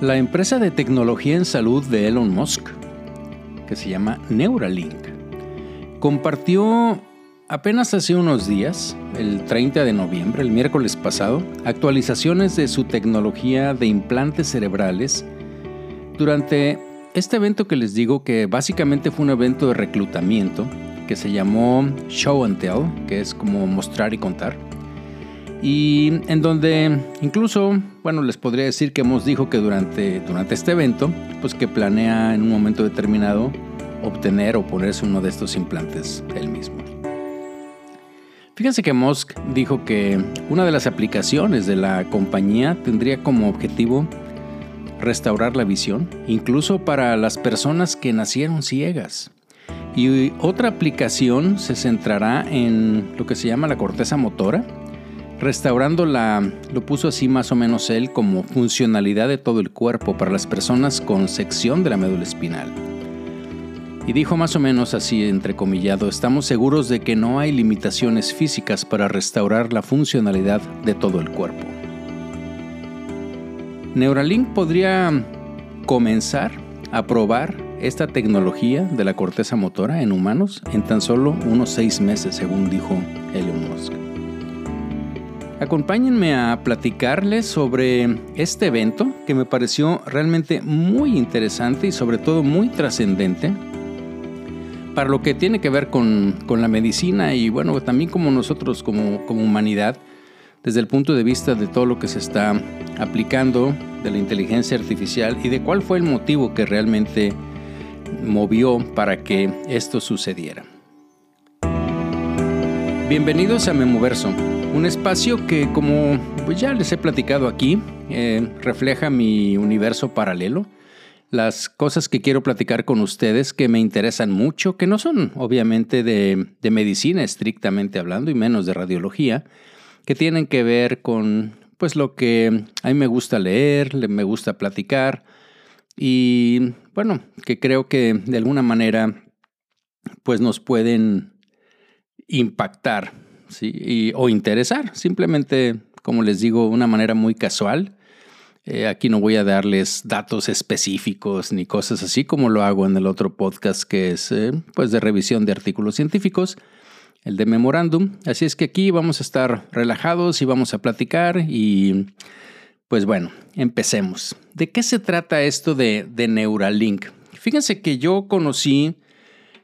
La empresa de tecnología en salud de Elon Musk, que se llama Neuralink, compartió apenas hace unos días, el 30 de noviembre, el miércoles pasado, actualizaciones de su tecnología de implantes cerebrales durante este evento que les digo que básicamente fue un evento de reclutamiento que se llamó Show and Tell, que es como mostrar y contar y en donde incluso, bueno, les podría decir que hemos dicho que durante, durante este evento, pues que planea en un momento determinado obtener o ponerse uno de estos implantes él mismo. Fíjense que Musk dijo que una de las aplicaciones de la compañía tendría como objetivo restaurar la visión, incluso para las personas que nacieron ciegas. Y otra aplicación se centrará en lo que se llama la corteza motora, restaurando la, lo puso así más o menos él, como funcionalidad de todo el cuerpo para las personas con sección de la médula espinal. Y dijo más o menos así, entrecomillado, estamos seguros de que no hay limitaciones físicas para restaurar la funcionalidad de todo el cuerpo. Neuralink podría comenzar a probar esta tecnología de la corteza motora en humanos en tan solo unos seis meses, según dijo Elon Musk. Acompáñenme a platicarles sobre este evento que me pareció realmente muy interesante y sobre todo muy trascendente para lo que tiene que ver con, la medicina y bueno, también como nosotros como, como humanidad, desde el punto de vista de todo lo que se está aplicando, de la inteligencia artificial y de cuál fue el motivo que realmente movió para que esto sucediera. Bienvenidos a Memoverso un espacio que, como pues ya les he platicado aquí, eh, refleja mi universo paralelo. Las cosas que quiero platicar con ustedes que me interesan mucho, que no son obviamente de, de medicina estrictamente hablando y menos de radiología, que tienen que ver con pues lo que a mí me gusta leer, me gusta platicar y bueno, que creo que de alguna manera pues nos pueden impactar o interesar. Simplemente, como les digo, una manera muy casual. Eh, aquí no voy a darles datos específicos ni cosas así como lo hago en el otro podcast que es eh, pues de revisión de artículos científicos, el de memorándum. Así es que aquí vamos a estar relajados y vamos a platicar y pues bueno, empecemos. ¿De qué se trata esto de, de Neuralink? Fíjense que yo conocí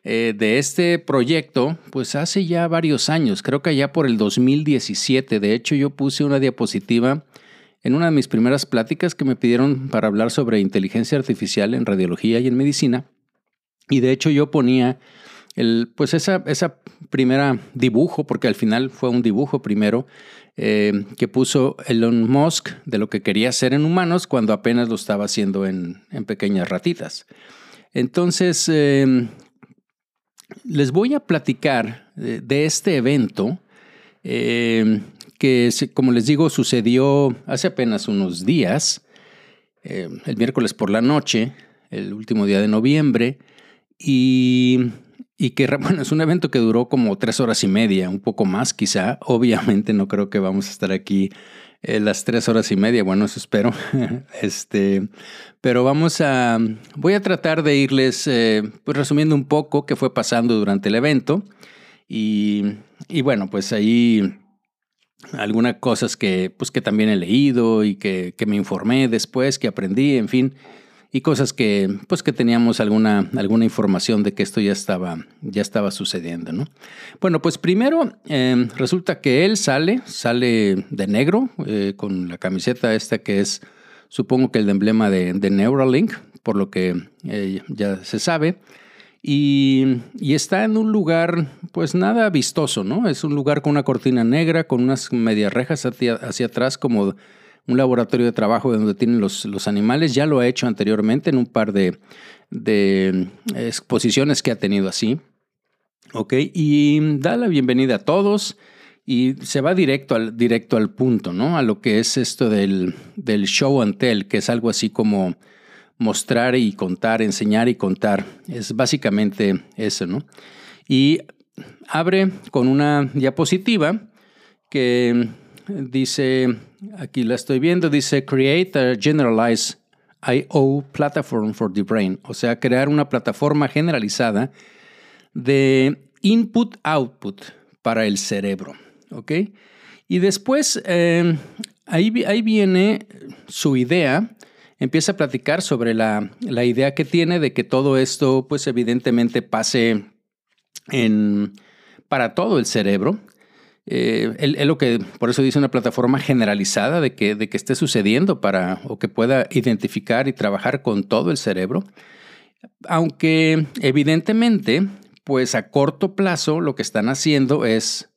eh, de este proyecto, pues hace ya varios años, creo que ya por el 2017. De hecho, yo puse una diapositiva en una de mis primeras pláticas que me pidieron para hablar sobre inteligencia artificial en radiología y en medicina. Y de hecho yo ponía el, pues esa, esa primera dibujo, porque al final fue un dibujo primero, eh, que puso Elon Musk de lo que quería hacer en humanos cuando apenas lo estaba haciendo en, en pequeñas ratitas. Entonces, eh, les voy a platicar de, este evento eh, que, como les digo, sucedió hace apenas unos días, eh, el miércoles por la noche, el último día de noviembre, y, que es un evento que duró como tres horas y media, un poco más quizá. Obviamente no creo que vamos a estar aquí eh, las tres horas y media, bueno, eso espero. este, pero vamos a, voy a tratar de irles eh, pues resumiendo un poco qué fue pasando durante el evento y, y bueno, pues ahí algunas cosas que, pues que también he leído y que, que me informé después, que aprendí, en fin y cosas que, pues que teníamos alguna, alguna información de que esto ya estaba, ya estaba sucediendo, ¿no? Bueno, pues primero em, resulta que él sale, sale de negro, eh, con la camiseta esta que es, supongo que el emblema de, Neuralink, por lo que eh, ya se sabe. Y, y, está en un lugar, pues nada vistoso, ¿no? Es un lugar con una cortina negra, con unas medias rejas hacia, hacia atrás, como un laboratorio de trabajo donde tienen los, los animales. Ya lo ha hecho anteriormente en un par de, de exposiciones que ha tenido así. Ok, y da la bienvenida a todos y se va directo al, directo al punto, ¿no? A lo que es esto del, del show and tell, que es algo así como mostrar y contar, enseñar y contar. Es básicamente eso, ¿no? Y abre con una diapositiva que dice, aquí la estoy viendo, dice Create a Generalized I.O. Platform for the Brain, o sea, crear una plataforma generalizada de input-output para el cerebro. ¿Ok? Y después, em, ahí, ahí, viene su idea, empieza a platicar sobre la, la, idea que tiene de que todo esto, pues evidentemente pase en, para todo el cerebro. Eh, él, lo que, por eso dice una plataforma generalizada de que, de que esté sucediendo para, o que pueda identificar y trabajar con todo el cerebro. Aunque evidentemente, pues a corto plazo lo que están haciendo es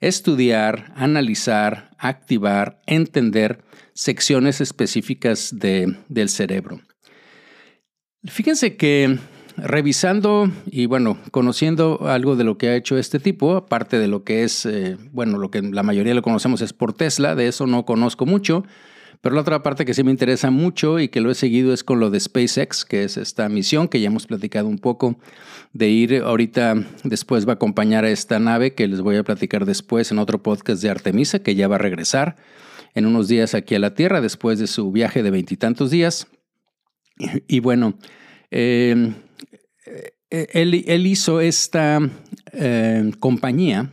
estudiar, analizar, activar, entender secciones específicas de, del cerebro. Fíjense que revisando y bueno, conociendo algo de lo que ha hecho este tipo, aparte de lo que es, eh, bueno, lo que la mayoría lo conocemos es por Tesla, de eso no conozco mucho, pero la otra parte que sí me interesa mucho y que lo he seguido es con lo de SpaceX, que es esta misión que ya hemos platicado un poco de ir ahorita, después va a acompañar a esta nave que les voy a platicar después en otro podcast de Artemisa, que ya va a regresar en unos días aquí a la Tierra después de su viaje de veintitantos días. Y, bueno, eh, eh, él, hizo esta eh, compañía,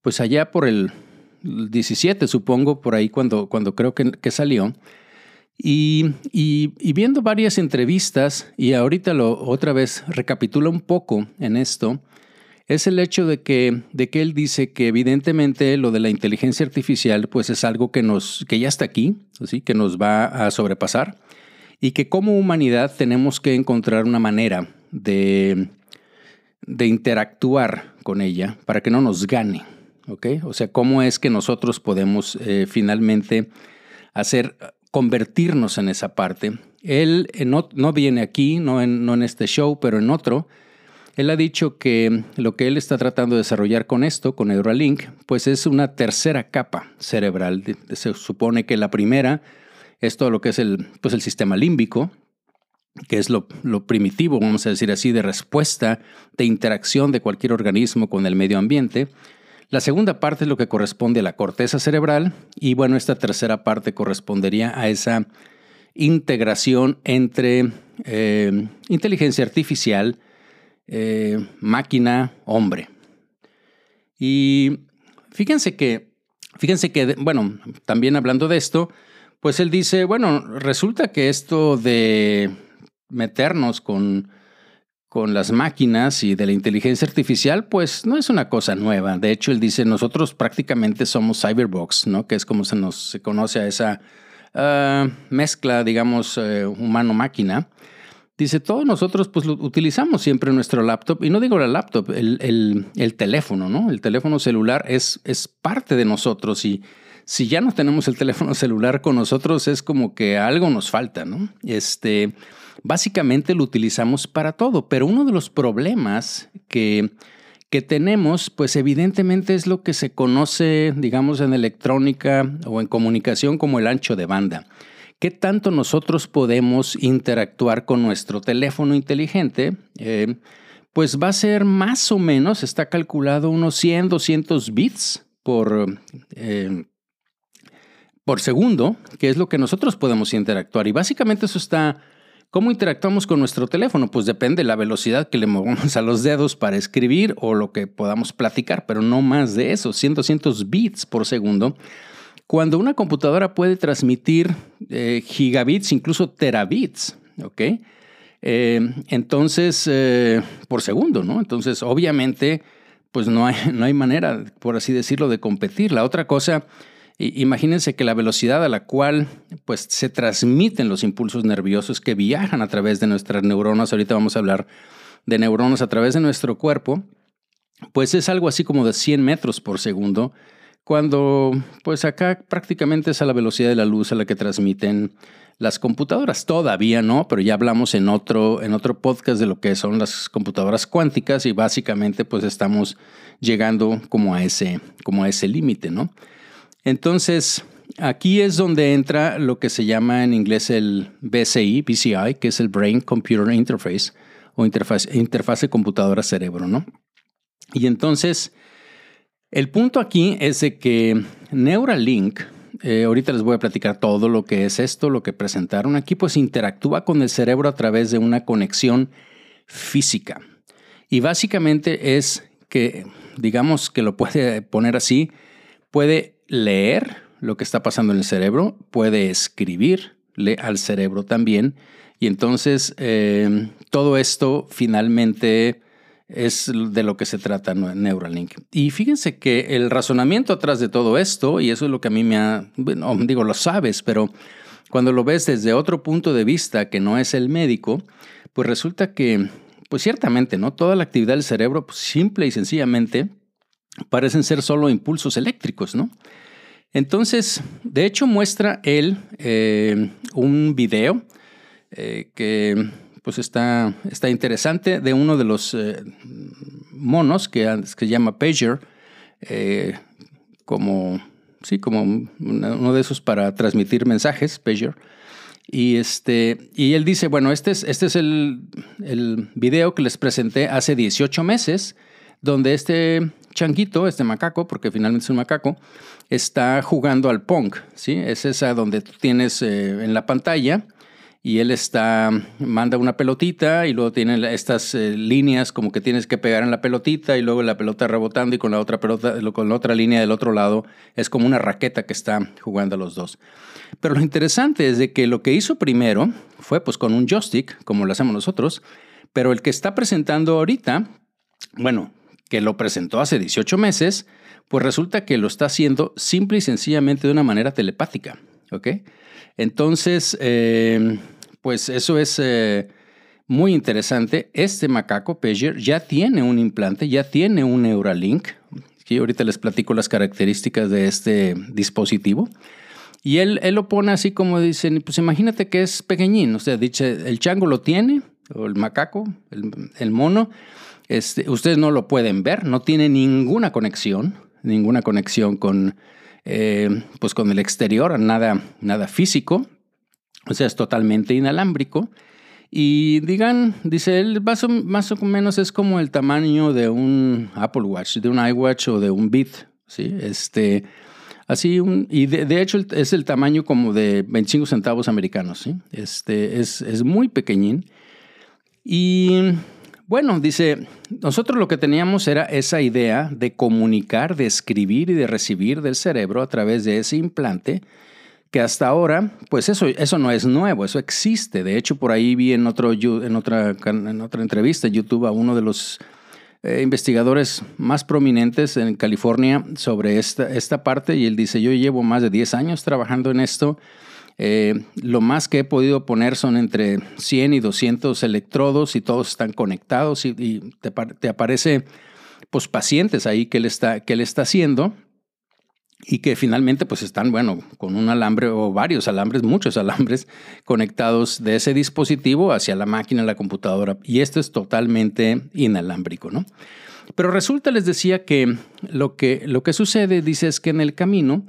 pues allá por el 17, supongo, por ahí cuando, cuando creo que, salió. Y, viendo varias entrevistas, y ahorita lo otra vez recapitula un poco en esto, es el hecho de que, de que él dice que evidentemente lo de la inteligencia artificial pues es algo que, nos, que ya está aquí, ¿sí? que nos va a sobrepasar, y que como humanidad tenemos que encontrar una manera de, interactuar con ella para que no nos gane. O sea, cómo es que nosotros podemos eh, finalmente hacer, convertirnos en esa parte. Él no, no viene aquí, no en, no en este show, pero en otro. Él ha dicho que lo que él está tratando de desarrollar con esto, con Neuralink, pues es una tercera capa cerebral. Se supone que la primera es todo lo que es el, pues el sistema límbico, que es lo, primitivo, vamos a decir así, de respuesta, de interacción de cualquier organismo con el medio ambiente. La segunda parte es lo que corresponde a la corteza cerebral y bueno, esta tercera parte correspondería a esa integración entre eh, inteligencia artificial, eh, máquina, hombre. Y fíjense que, fíjense que, bueno, también hablando de esto, pues él dice, bueno, resulta que esto de meternos con, con las máquinas y de la inteligencia artificial, pues no es una cosa nueva. De hecho, él dice, nosotros prácticamente somos cyberbox, ¿no? Que es como se nos se conoce a esa ah, mezcla, digamos, eh, humano-máquina. Dice, todos nosotros pues utilizamos siempre nuestro laptop, y no digo la laptop, el, el, teléfono, ¿no? El teléfono celular es, es parte de nosotros y si ya no tenemos el teléfono celular con nosotros es como que algo nos falta, ¿no? Este, básicamente lo utilizamos para todo, pero uno de los problemas que, que tenemos, pues evidentemente es lo que se conoce, digamos, en electrónica o en comunicación como el ancho de banda. ¿Qué tanto nosotros podemos interactuar con nuestro teléfono inteligente? Eh, pues va a ser más o menos, está calculado unos 100, 200 bits por, eh, por segundo, que es lo que nosotros podemos interactuar. Y básicamente eso está ¿Cómo interactuamos con nuestro teléfono? Pues depende de la velocidad que le movamos a los dedos para escribir o lo que podamos platicar, pero no más de eso, 100, 200 bits por segundo. Cuando una computadora puede transmitir eh, gigabits, incluso terabits, ¿ok? Eh, entonces, eh, por segundo, ¿no? Entonces, obviamente, pues no hay, no hay manera, por así decirlo, de competir. La otra cosa Imagínense que la velocidad a la cual pues, se transmiten los impulsos nerviosos que viajan a través de nuestras neuronas, ahorita vamos a hablar de neuronas a través de nuestro cuerpo, pues es algo así como de 100 metros por segundo, cuando pues acá prácticamente es a la velocidad de la luz a la que transmiten las computadoras. Todavía no, pero ya hablamos en otro, en otro podcast de lo que son las computadoras cuánticas y básicamente pues estamos llegando como a ese, como a ese límite, ¿no? Entonces, aquí es donde entra lo que se llama en inglés el BCI, BCI, que es el Brain Computer Interface o interfaz, interfase computadora-cerebro, ¿no? Y entonces, el punto aquí es de que Neuralink, eh, ahorita les voy a platicar todo lo que es esto, lo que presentaron aquí, pues interactúa con el cerebro a través de una conexión física. Y básicamente es que, digamos que lo puede poner así, puede leer lo que está pasando en el cerebro, puede escribirle al cerebro también. Y entonces eh, todo esto finalmente es de lo que se trata Neuralink. Y fíjense que el razonamiento atrás de todo esto, y eso es lo que a mí me ha, digo, lo sabes, pero cuando lo ves desde otro punto de vista que no es el médico, pues resulta que, pues ciertamente, ¿no? Toda la actividad del cerebro, pues simple y sencillamente, parecen ser solo impulsos eléctricos, ¿no? Entonces, de hecho, muestra él eh, un video eh, que pues está, está interesante de uno de los eh, monos que, se llama Pager, como, sí, como uno de esos para transmitir mensajes, Pager. Y, este, y él dice, bueno, este es, este es el, el video que les presenté hace 18 meses, donde este changuito, este macaco, porque finalmente es un macaco, está jugando al Pong, ¿sí? Es esa donde tú tienes eh, en la pantalla y él está, manda una pelotita y luego tiene estas eh, líneas como que tienes que pegar en la pelotita y luego la pelota rebotando y con la otra pelota, con la otra línea del otro lado es como una raqueta que está jugando a los dos. Pero lo interesante es de que lo que hizo primero fue pues con un joystick, como lo hacemos nosotros, pero el que está presentando ahorita, bueno, que lo presentó hace 18 meses, pues resulta que lo está haciendo simple y sencillamente de una manera telepática, ¿ok? Entonces, eh, pues eso es eh, muy interesante. Este macaco Pager ya tiene un implante, ya tiene un Neuralink. Y ahorita les platico las características de este dispositivo. Y él, él lo pone así como dicen, pues imagínate que es pequeñín, o sea, dice, el chango lo tiene, o el macaco, el, mono, este, ustedes no lo pueden ver, no tiene ninguna conexión, ninguna conexión con, eh, pues con el exterior, nada, nada físico, o sea, es totalmente inalámbrico. Y digan, dice él, más o, más o menos es como el tamaño de un Apple Watch, de un iWatch o de un Beat, ¿sí? Este, así, un, y de, hecho es el tamaño como de 25 centavos americanos, ¿sí? Este, es, es muy pequeñín. Y bueno, dice, nosotros lo que teníamos era esa idea de comunicar, de escribir y de recibir del cerebro a través de ese implante que hasta ahora, pues eso, eso no es nuevo, eso existe. De hecho, por ahí vi en, otro, en, otra, en otra entrevista en YouTube a uno de los eh, investigadores más prominentes en California sobre esta, esta parte y él dice, yo llevo más de 10 años trabajando en esto. Eh, lo más que he podido poner son entre 100 y 200 electrodos y todos están conectados y, te, aparece pues pacientes ahí que él está, que él está haciendo y que finalmente pues están, bueno, con un alambre o varios alambres, muchos alambres conectados de ese dispositivo hacia la máquina, la computadora. Y esto es totalmente inalámbrico, ¿no? Pero resulta, les decía, que lo que, lo que sucede, dice, es que en el camino,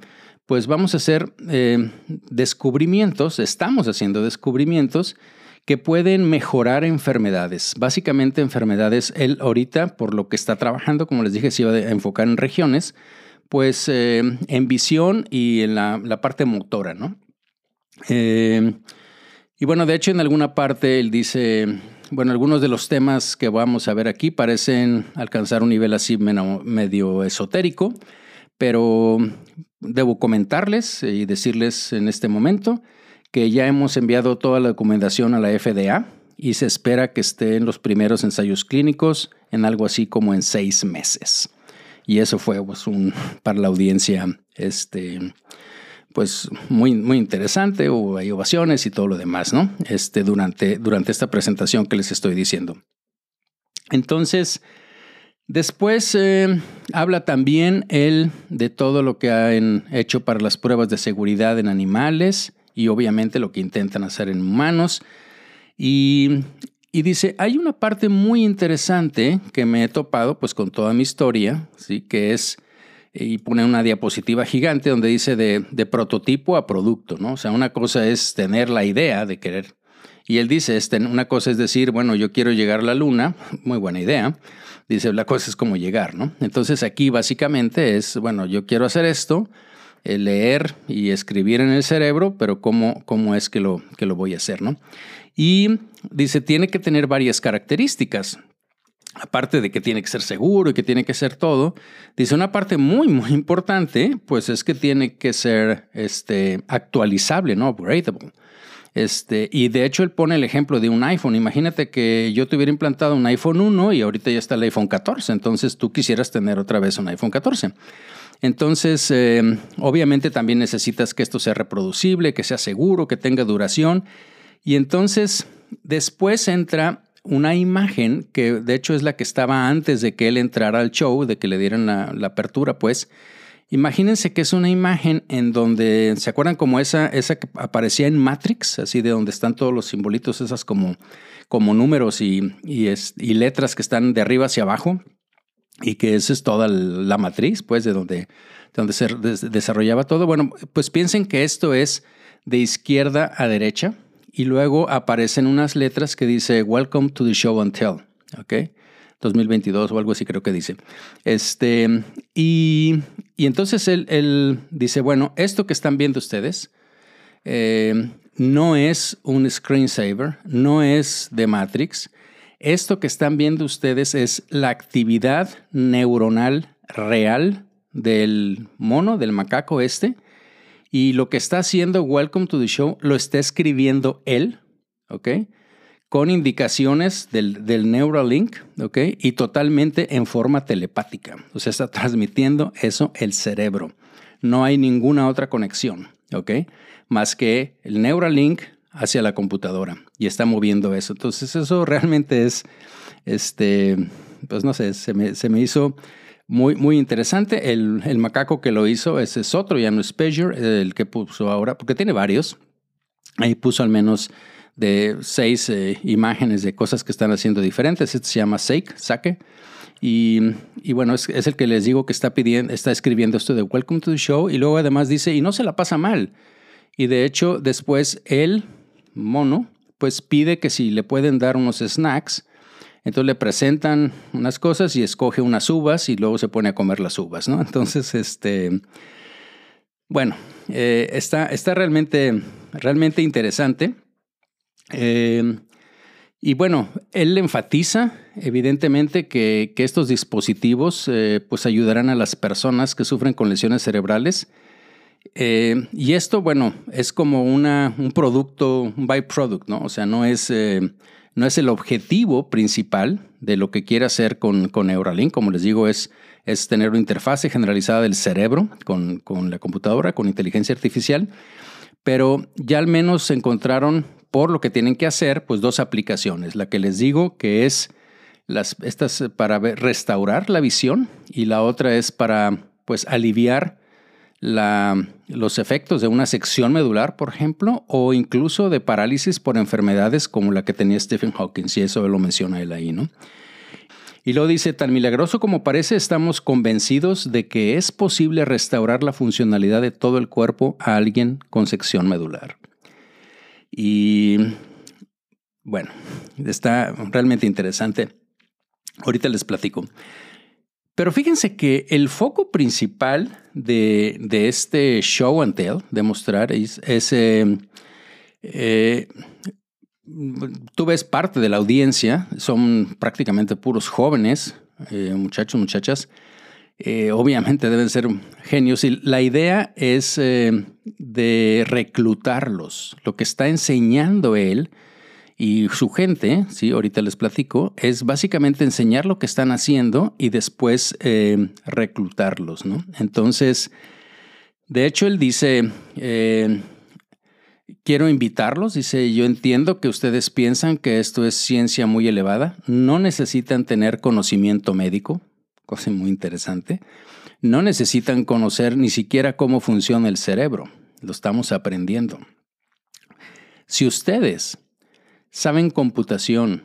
pues vamos a hacer eh, descubrimientos, estamos haciendo descubrimientos que pueden mejorar enfermedades. Básicamente enfermedades, él ahorita, por lo que está trabajando, como les dije, se iba a enfocar en regiones, pues eh, en visión y en la, parte motora, ¿no? Eh, y bueno, de hecho en alguna parte él dice, bueno, algunos de los temas que vamos a ver aquí parecen alcanzar un nivel así medio esotérico, pero debo comentarles y decirles en este momento que ya hemos enviado toda la documentación a la FDA y se espera que esté en los primeros ensayos clínicos en algo así como en seis meses. Y eso fue pues, un, para la audiencia este, pues, muy, muy interesante. Hubo hay ovaciones y todo lo demás, ¿no? Este, durante, durante esta presentación que les estoy diciendo. Entonces, después eh, habla también él de todo lo que han hecho para las pruebas de seguridad en animales y obviamente lo que intentan hacer en humanos. Y y dice, hay una parte muy interesante que me he topado pues con toda mi historia, ¿sí? que es, y pone una diapositiva gigante donde dice de, de, prototipo a producto, ¿no? O sea, una cosa es tener la idea de querer. Y él dice, este, una cosa es decir, bueno, yo quiero llegar a la luna, muy buena idea. Dice, la cosa es cómo llegar, ¿no? Entonces aquí básicamente es, bueno, yo quiero hacer esto, eh, leer y escribir en el cerebro, pero cómo, cómo es que lo, que lo voy a hacer, ¿no? Y dice, tiene que tener varias características. Aparte de que tiene que ser seguro y que tiene que ser todo, dice una parte muy, muy importante, pues es que tiene que ser este, actualizable, ¿no? Upgradable. Este, y de hecho él pone el ejemplo de un iPhone. Imagínate que yo tuviera implantado un iPhone 1 y ahorita ya está el iPhone 14, entonces tú quisieras tener otra vez un iPhone 14. Entonces, eh, obviamente también necesitas que esto sea reproducible, que sea seguro, que tenga duración. Y entonces, después entra una imagen que de hecho es la que estaba antes de que él entrara al show, de que le dieran la apertura, pues. Imagínense que es una imagen en donde, ¿se acuerdan como esa, esa que aparecía en Matrix? Así de donde están todos los simbolitos, esas como, como números y, y, letras que están de arriba hacia abajo y que esa es toda la matriz, pues, de donde, donde se desarrollaba todo. Bueno, pues piensen que esto es de izquierda a derecha y luego aparecen unas letras que dice Welcome to the Show and Tell, ¿ok? 2022 o algo así creo que dice. Este, y, y entonces él, él, dice, bueno, esto que están viendo ustedes eh, no es un screensaver, no es de Matrix, esto que están viendo ustedes es la actividad neuronal real del mono, del macaco este. Y lo que está haciendo Welcome to the Show lo está escribiendo él, ¿ok? Con indicaciones del, del Neuralink, ¿ok? Y totalmente en forma telepática. O sea, está transmitiendo eso el cerebro. No hay ninguna otra conexión, ¿ok? Más que el Neuralink hacia la computadora y está moviendo eso. Entonces eso realmente es, este, pues no sé, se me, se me hizo muy, muy interesante. El, el, macaco que lo hizo, ese es otro, ya no es el que puso ahora, porque tiene varios. Ahí puso al menos de seis eh, imágenes de cosas que están haciendo diferentes. Este se llama Sake, Sake. Y, y bueno, es, el que les digo que está pidiendo, está escribiendo esto de Welcome to the Show y luego además dice, y no se la pasa mal. Y de hecho, después él mono, pues pide que si le pueden dar unos snacks, entonces le presentan unas cosas y escoge unas uvas y luego se pone a comer las uvas, ¿no? Entonces, este, bueno, eh, está, está realmente, realmente interesante. Eh, y bueno, él enfatiza evidentemente que, estos dispositivos eh, pues ayudarán a las personas que sufren con lesiones cerebrales eh, y esto, bueno, es como una, un producto, un byproduct, ¿no? O sea, no es, eh, no es el objetivo principal de lo que quiere hacer con, con Neuralink. Como les digo, es, es tener una interfase generalizada del cerebro con, con la computadora, con inteligencia artificial. Pero ya al menos encontraron, por lo que tienen que hacer, pues dos aplicaciones. La que les digo que es estas para restaurar la visión y la otra es para pues aliviar la, los efectos de una sección medular, por ejemplo, o incluso de parálisis por enfermedades como la que tenía Stephen Hawking, si eso lo menciona él ahí, ¿no? Y lo dice, tan milagroso como parece, estamos convencidos de que es posible restaurar la funcionalidad de todo el cuerpo a alguien con sección medular. Y bueno, está realmente interesante. Ahorita les platico. Pero fíjense que el foco principal de, este show and tell, de mostrar, es, eh, eh, tú ves parte de la audiencia, son prácticamente puros jóvenes, eh, muchachos, muchachas, obviamente deben ser genios y la idea es de reclutarlos. Lo que está enseñando él y su gente, sí, ahorita les platico, es básicamente enseñar lo que están haciendo y después eh, reclutarlos, ¿no? Entonces, de hecho, él dice, eh, quiero invitarlos, dice, yo entiendo que ustedes piensan que esto es ciencia muy elevada, no necesitan tener conocimiento médico, cosa muy interesante, no necesitan conocer ni siquiera cómo funciona el cerebro, lo estamos aprendiendo. Si ustedes Saben computación,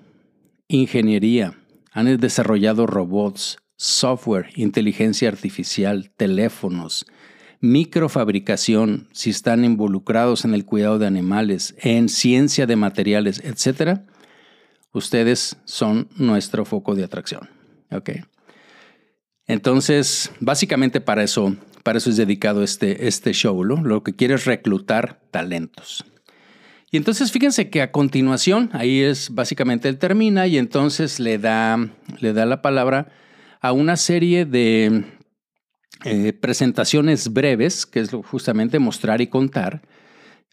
ingeniería, han desarrollado robots, software, inteligencia artificial, teléfonos, microfabricación, si están involucrados en el cuidado de animales, en ciencia de materiales, etc., ustedes son nuestro foco de atracción. ¿Ok? Entonces, básicamente para eso para eso es dedicado este, este show, ¿no? Lo que quiere es reclutar talentos. Y entonces fíjense que a continuación, ahí es básicamente él termina y entonces le da, le da la palabra a una serie de eh, presentaciones breves, que es justamente mostrar y contar,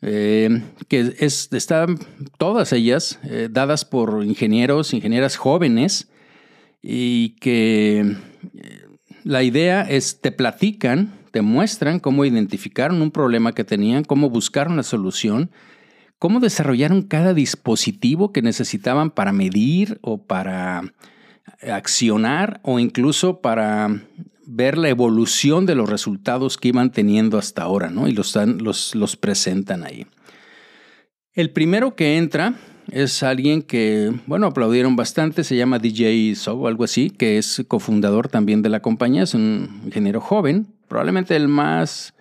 eh, que es, están todas ellas eh, dadas por ingenieros, ingenieras jóvenes, y que la idea es, te platican, te muestran cómo identificaron un problema que tenían, cómo buscaron la solución, cómo desarrollaron cada dispositivo que necesitaban para medir o para accionar o incluso para ver la evolución de los resultados que iban teniendo hasta ahora, ¿no? Y los, los, los presentan ahí. El primero que entra es alguien que, bueno, aplaudieron bastante, se llama DJ So, algo así, que es cofundador también de la compañía, es un ingeniero joven, probablemente el más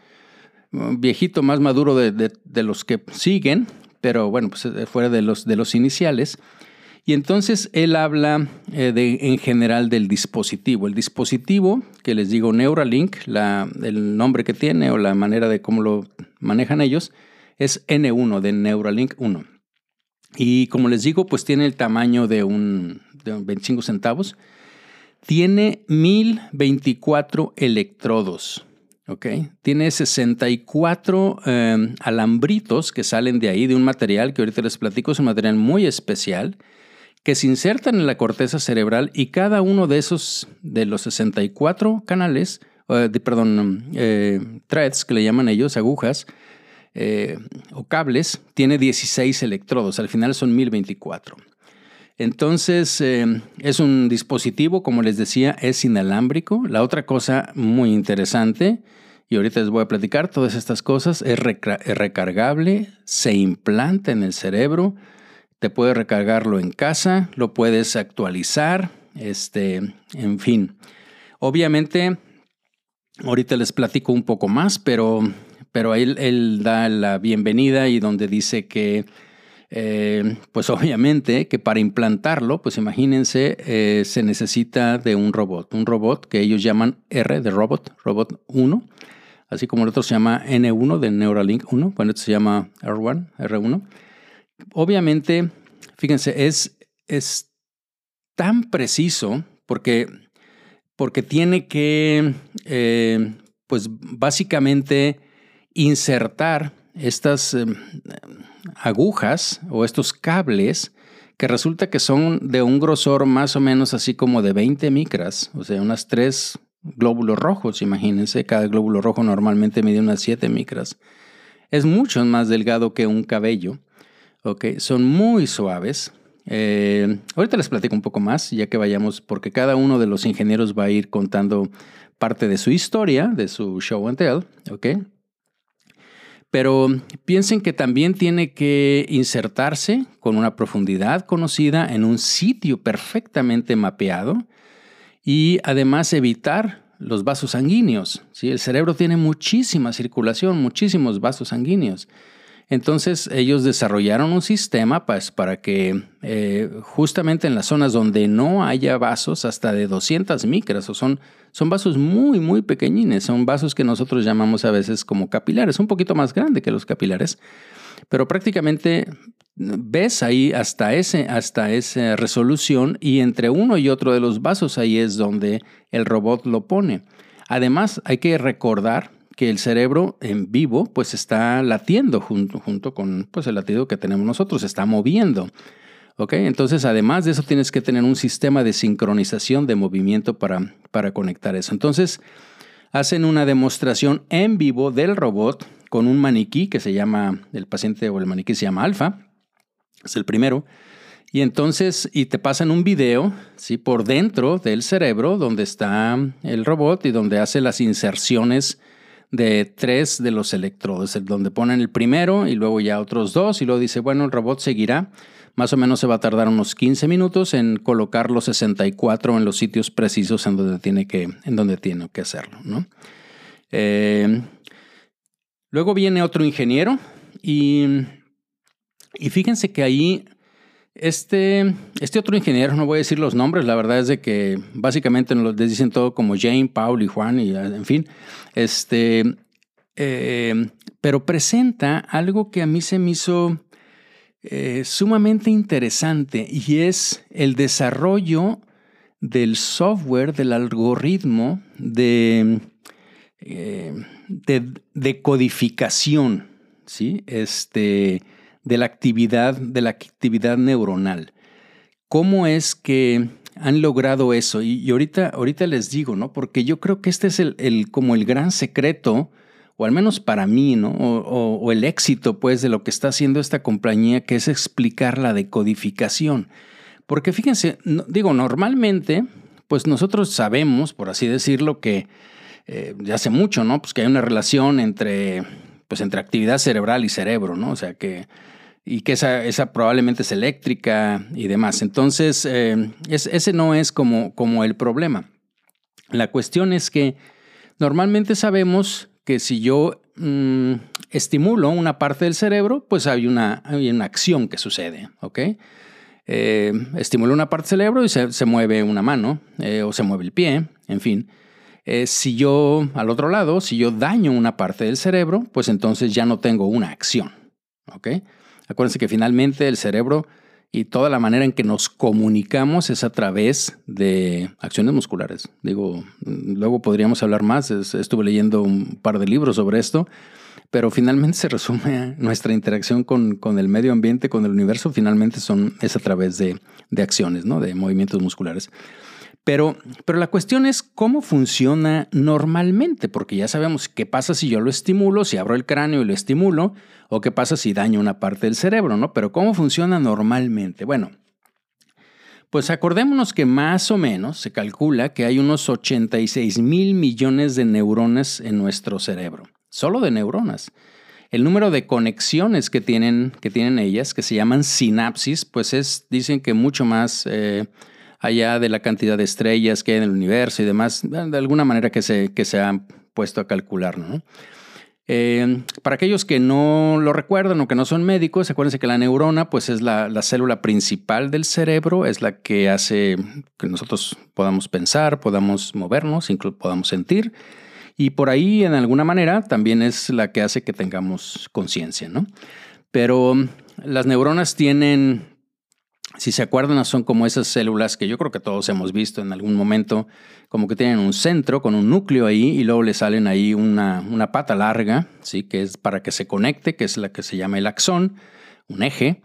viejito, más maduro de, de los que siguen, pero bueno, pues eh, fuera de los, de los iniciales. Y entonces él habla eh, de, en general del dispositivo. El dispositivo, que les digo Neuralink, la, el nombre que tiene o la manera de cómo lo manejan ellos, es N1 de Neuralink 1. Y como les digo, pues tiene el tamaño de un, de 25 centavos. Tiene 1024 electrodos. Tiene 64 em, alambritos que salen de ahí, de un material que ahorita les platico, es un material muy especial, que se insertan en la corteza cerebral y cada uno de esos, de los 64 canales, de, perdón, eh, threads que le llaman ellos, agujas eh, o cables, tiene 16 electrodos, al final son 1024. Entonces, em, es un dispositivo, como les decía, es inalámbrico. La otra cosa muy interesante, y ahorita les voy a platicar todas estas cosas, es, recargable, se implanta en el cerebro, te puedes recargarlo en casa, lo puedes actualizar, este, en fin. Obviamente, ahorita les platico un poco más, pero, pero él, él da la bienvenida y donde dice que eh, pues obviamente que para implantarlo, pues imagínense, eh, se necesita de un robot, un robot que ellos llaman R de robot, robot 1, así como el otro se llama N1 de Neuralink 1, bueno, este se llama R1, R1. Obviamente, fíjense, es, es tan preciso porque, porque tiene que, eh, pues básicamente, insertar estas agujas o estos cables que resulta que son de un grosor más o menos así como de 20 micras, o sea, unas tres glóbulos rojos, imagínense, cada glóbulo rojo normalmente mide unas 7 micras. Es mucho más delgado que un cabello, ¿ok? Son muy suaves. Eh, ahorita les platico un poco más, ya que vayamos, porque cada uno de los ingenieros va a ir contando parte de su historia, de su show and tell, ¿ok? Pero piensen que también tiene que insertarse con una profundidad conocida en un sitio perfectamente mapeado y además evitar los vasos sanguíneos. ¿sí? El cerebro tiene muchísima circulación, muchísimos vasos sanguíneos. Entonces ellos desarrollaron un sistema pues, para que eh, justamente en las zonas donde no haya vasos hasta de 200 micras, o son, son vasos muy, muy pequeñines, son vasos que nosotros llamamos a veces como capilares, un poquito más grande que los capilares, pero prácticamente ves ahí hasta, ese, hasta esa resolución y entre uno y otro de los vasos ahí es donde el robot lo pone. Además, hay que recordar que el cerebro en vivo pues está latiendo junto, junto con pues, el latido que tenemos nosotros, está moviendo. ¿Ok? Entonces, además de eso, tienes que tener un sistema de sincronización de movimiento para, para conectar eso. Entonces, hacen una demostración en vivo del robot con un maniquí que se llama, el paciente o el maniquí se llama Alfa, es el primero. Y entonces, y te pasan un video, ¿sí? Por dentro del cerebro, donde está el robot y donde hace las inserciones de tres de los electrodos, donde ponen el primero y luego ya otros dos y luego dice, bueno, el robot seguirá. Más o menos se va a tardar unos 15 minutos en colocar los 64 en los sitios precisos en donde tiene que, en donde tiene que hacerlo. ¿no? Eh, luego viene otro ingeniero y, y fíjense que ahí Este, este otro ingeniero, no voy a decir los nombres, la verdad es de que básicamente nos les dicen todo como Jane, Paul y Juan, y en fin. Este, eh, pero presenta algo que a mí se me hizo eh, sumamente interesante y es el desarrollo del software, del algoritmo de, eh, codificación, ¿sí? Este, de la actividad, de la actividad neuronal. ¿Cómo es que han logrado eso? Y, ahorita, ahorita les digo, ¿no? Porque yo creo que este es el, como el gran secreto, o al menos para mí, ¿no? O, el éxito, pues, de lo que está haciendo esta compañía, que es explicar la decodificación. Porque fíjense, digo, normalmente, pues nosotros sabemos, por así decirlo, que eh, ya hace mucho, ¿no? Pues que hay una relación entre, pues, entre actividad cerebral y cerebro, ¿no? O sea, que y que esa, esa, probablemente es eléctrica y demás. Entonces, eh, ese no es como, como el problema. La cuestión es que normalmente sabemos que si yo mm, estimulo una parte del cerebro, pues hay una, hay una acción que sucede, ¿ok? Eh, estimulo una parte del cerebro y se, mueve una mano eh, o se mueve el pie, en fin. si yo, al otro lado, si yo daño una parte del cerebro, pues entonces ya no tengo una acción, ¿ok? Acuérdense que finalmente el cerebro y toda la manera en que nos comunicamos es a través de acciones musculares. Digo, luego podríamos hablar más, estuve leyendo un par de libros sobre esto, pero finalmente se resume nuestra interacción con, con, el medio ambiente, con el universo, finalmente son, es a través de, de acciones, ¿no? de movimientos musculares. Pero, pero la cuestión es cómo funciona normalmente, porque ya sabemos qué pasa si yo lo estimulo, si abro el cráneo y lo estimulo, o qué pasa si daño una parte del cerebro, ¿no? Pero cómo funciona normalmente. Bueno, pues acordémonos que más o menos se calcula que hay unos 86 mil millones de neuronas en nuestro cerebro, solo de neuronas. El número de conexiones que tienen, que tienen ellas, que se llaman sinapsis, pues es, dicen que mucho más... Eh, allá de la cantidad de estrellas que hay en el universo y demás, de alguna manera que se, que se han puesto a calcular. ¿no? Eh, para aquellos que no lo recuerdan o que no son médicos, acuérdense que la neurona pues es la, la, célula principal del cerebro, es la que hace que nosotros podamos pensar, podamos movernos, incluso podamos sentir. Y por ahí, en alguna manera, también es la que hace que tengamos conciencia, ¿no? Pero las neuronas tienen si se acuerdan, son como esas células que yo creo que todos hemos visto en algún momento, como que tienen un centro con un núcleo ahí y luego le salen ahí una, una pata larga, ¿sí? que es para que se conecte, que es la que se llama el axón, un eje,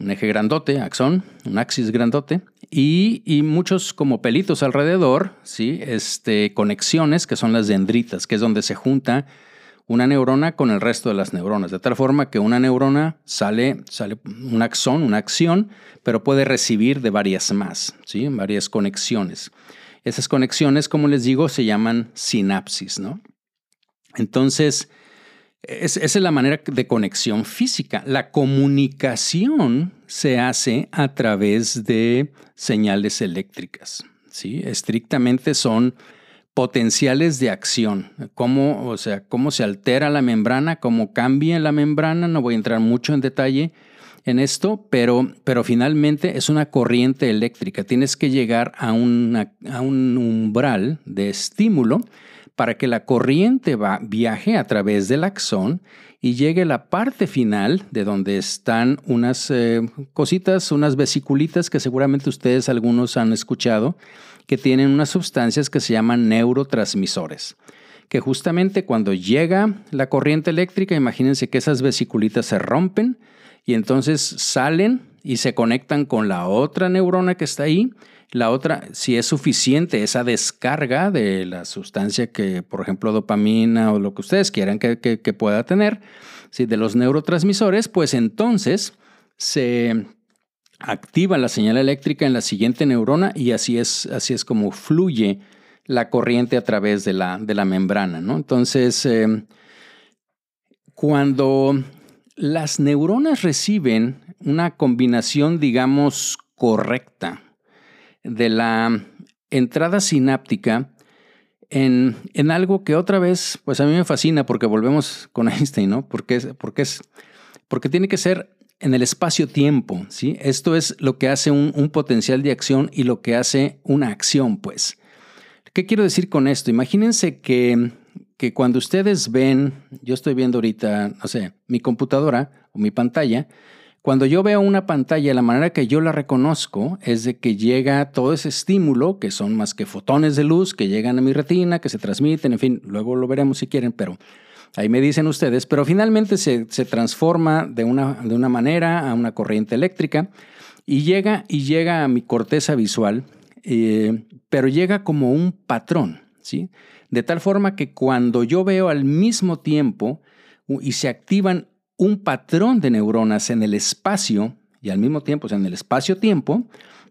un eje grandote, axón, un axis grandote, y, y, muchos como pelitos alrededor, ¿sí? este, conexiones que son las dendritas, que es donde se junta una neurona con el resto de las neuronas, de tal forma que una neurona sale, sale un axón, una acción, pero puede recibir de varias más, ¿sí? varias conexiones. Esas conexiones, como les digo, se llaman sinapsis, ¿no? Entonces, esa es la manera de conexión física. La comunicación se hace a través de señales eléctricas, ¿sí? Estrictamente son potenciales de acción, cómo, o sea, cómo se altera la membrana, cómo cambia la membrana, no voy a entrar mucho en detalle en esto, pero, pero finalmente es una corriente eléctrica, tienes que llegar a, a un umbral de estímulo para que la corriente va, viaje a través del axón y llegue a la parte final de donde están unas eh, cositas, unas vesiculitas que seguramente ustedes algunos han escuchado, que tienen unas sustancias que se llaman neurotransmisores que justamente cuando llega la corriente eléctrica, imagínense que esas vesiculitas se rompen y entonces salen y se conectan con la otra neurona que está ahí. La otra, si es suficiente esa descarga de la sustancia que, por ejemplo, dopamina o lo que ustedes quieran que, pueda tener, si de los neurotransmisores, pues entonces se activa la señal eléctrica en la siguiente neurona y así es, así es como fluye la corriente a través de la, de la membrana. ¿no? Entonces, eh, cuando las neuronas reciben una combinación, digamos, correcta de la entrada sináptica en, en, algo que otra vez, pues a mí me fascina porque volvemos con Einstein, ¿no? Porque, porque, es, porque tiene que ser en el espacio-tiempo, ¿sí? Esto es lo que hace un, potencial de acción y lo que hace una acción, pues. ¿Qué quiero decir con esto? Imagínense que, que cuando ustedes ven, yo estoy viendo ahorita, no sé, mi computadora o mi pantalla, cuando yo veo una pantalla, la manera que yo la reconozco es de que llega todo ese estímulo, que son más que fotones de luz, que llegan a mi retina, que se transmiten, en fin, luego lo veremos si quieren, pero ahí me dicen ustedes, pero finalmente se, transforma de una, de una manera a una corriente eléctrica y llega, y llega a mi corteza visual, eh, pero llega como un patrón, ¿sí? De tal forma que cuando yo veo al mismo tiempo y se activan un patrón de neuronas en el espacio y al mismo tiempo, o sea, en el espacio-tiempo,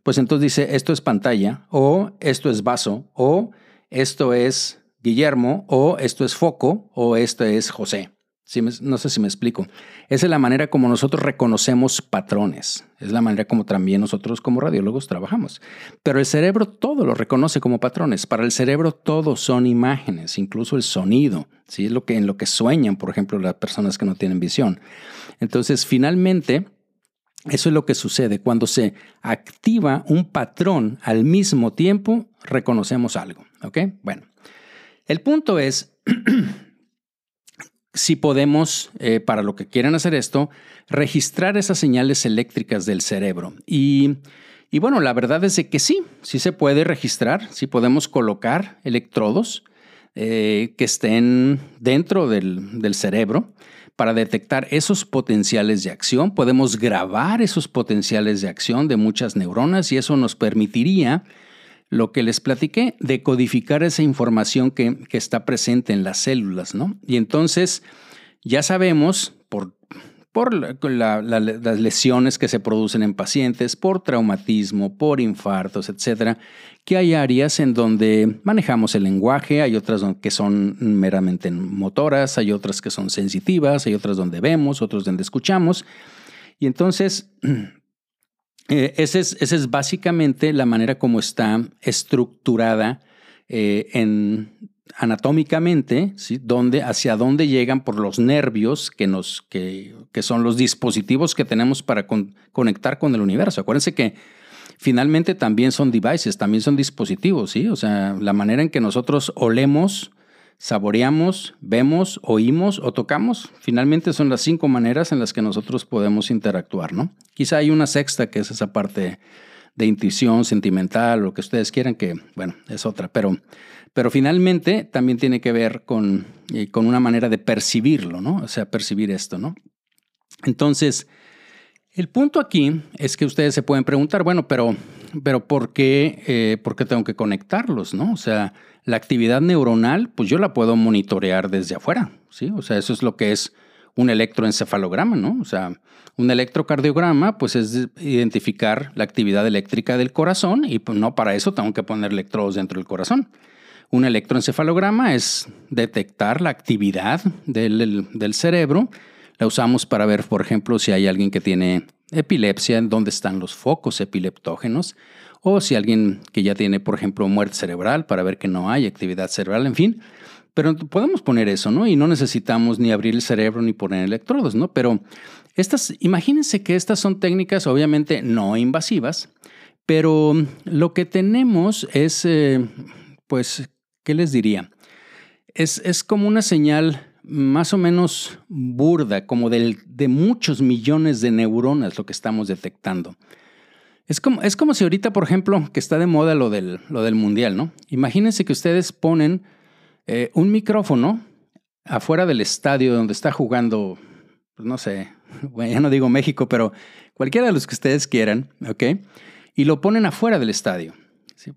pues entonces dice, esto es pantalla, o esto es vaso, o esto es Guillermo, o esto es foco, o esto es José no sé si me explico. Esa es la manera como nosotros reconocemos patrones. Es la manera como también nosotros como radiólogos trabajamos. Pero el cerebro todo lo reconoce como patrones. Para el cerebro todo son imágenes, incluso el sonido. ¿sí? Es lo que, en lo que sueñan, por ejemplo, las personas que no tienen visión. Entonces, finalmente, eso es lo que sucede. Cuando se activa un patrón al mismo tiempo, reconocemos algo. ¿Ok? Bueno, el punto es... si podemos, eh, para lo que quieran hacer esto, registrar esas señales eléctricas del cerebro. Y, bueno, la verdad es que sí, sí se puede registrar, sí podemos colocar electrodos eh, que estén dentro del, del cerebro para detectar esos potenciales de acción. Podemos grabar esos potenciales de acción de muchas neuronas y eso nos permitiría lo que les platiqué, decodificar esa información que, está presente en las células, ¿no? Y entonces ya sabemos por, por las lesiones que se producen en pacientes, por traumatismo, por infartos, etcétera, que hay áreas en donde manejamos el lenguaje, hay otras que son meramente motoras, hay otras que son sensitivas, hay otras donde vemos, otras donde escuchamos. Y entonces Eh, esa, es, básicamente la manera como está estructurada eh, en, anatómicamente. Donde, hacia dónde llegan por los nervios que son los dispositivos que tenemos para conectar con el universo. Acuérdense que finalmente también son devices, también son dispositivos, ¿sí? O sea, la manera en que nosotros olemos saboreamos, vemos, oímos o tocamos. Finalmente son las cinco maneras en las que nosotros podemos interactuar, ¿no? Quizá hay una sexta que es esa parte de intuición sentimental, lo que ustedes quieran, que, bueno, es otra, pero, pero finalmente también tiene que ver con, eh, con una manera de percibirlo, ¿no? O sea, percibir esto, ¿no? Entonces, el punto aquí es que ustedes se pueden preguntar, bueno, pero, pero ¿por, qué, eh, ¿por qué tengo que conectarlos, no? O sea, la actividad neuronal, pues yo la puedo monitorear desde afuera, ¿sí? O sea, eso es lo que es un electroencefalograma, ¿no? O sea, un electrocardiograma, pues es identificar la actividad eléctrica del corazón y pues no para eso tengo que poner electrodos dentro del corazón. Un electroencefalograma es detectar la actividad del, cerebro. La usamos para ver, por ejemplo, si hay alguien que tiene epilepsia, dónde están los focos epileptógenos o si alguien que ya tiene, por ejemplo, muerte cerebral para ver que no hay actividad cerebral, en fin. Pero podemos poner eso, ¿no? Y no necesitamos ni abrir el cerebro ni poner electrodos, ¿no? Pero estas, imagínense que estas son técnicas obviamente no invasivas, pero lo que tenemos es, eh, pues, ¿qué les diría? Es, es, como una señal más o menos burda, como del, de muchos millones de neuronas lo que estamos detectando. Es como, es como si ahorita, por ejemplo, que está de moda lo del, lo del mundial, ¿no? Imagínense que ustedes ponen eh, un micrófono afuera del estadio donde está jugando, pues no sé, ya no digo México, pero cualquiera de los que ustedes quieran, ¿ok? Y lo ponen afuera del estadio.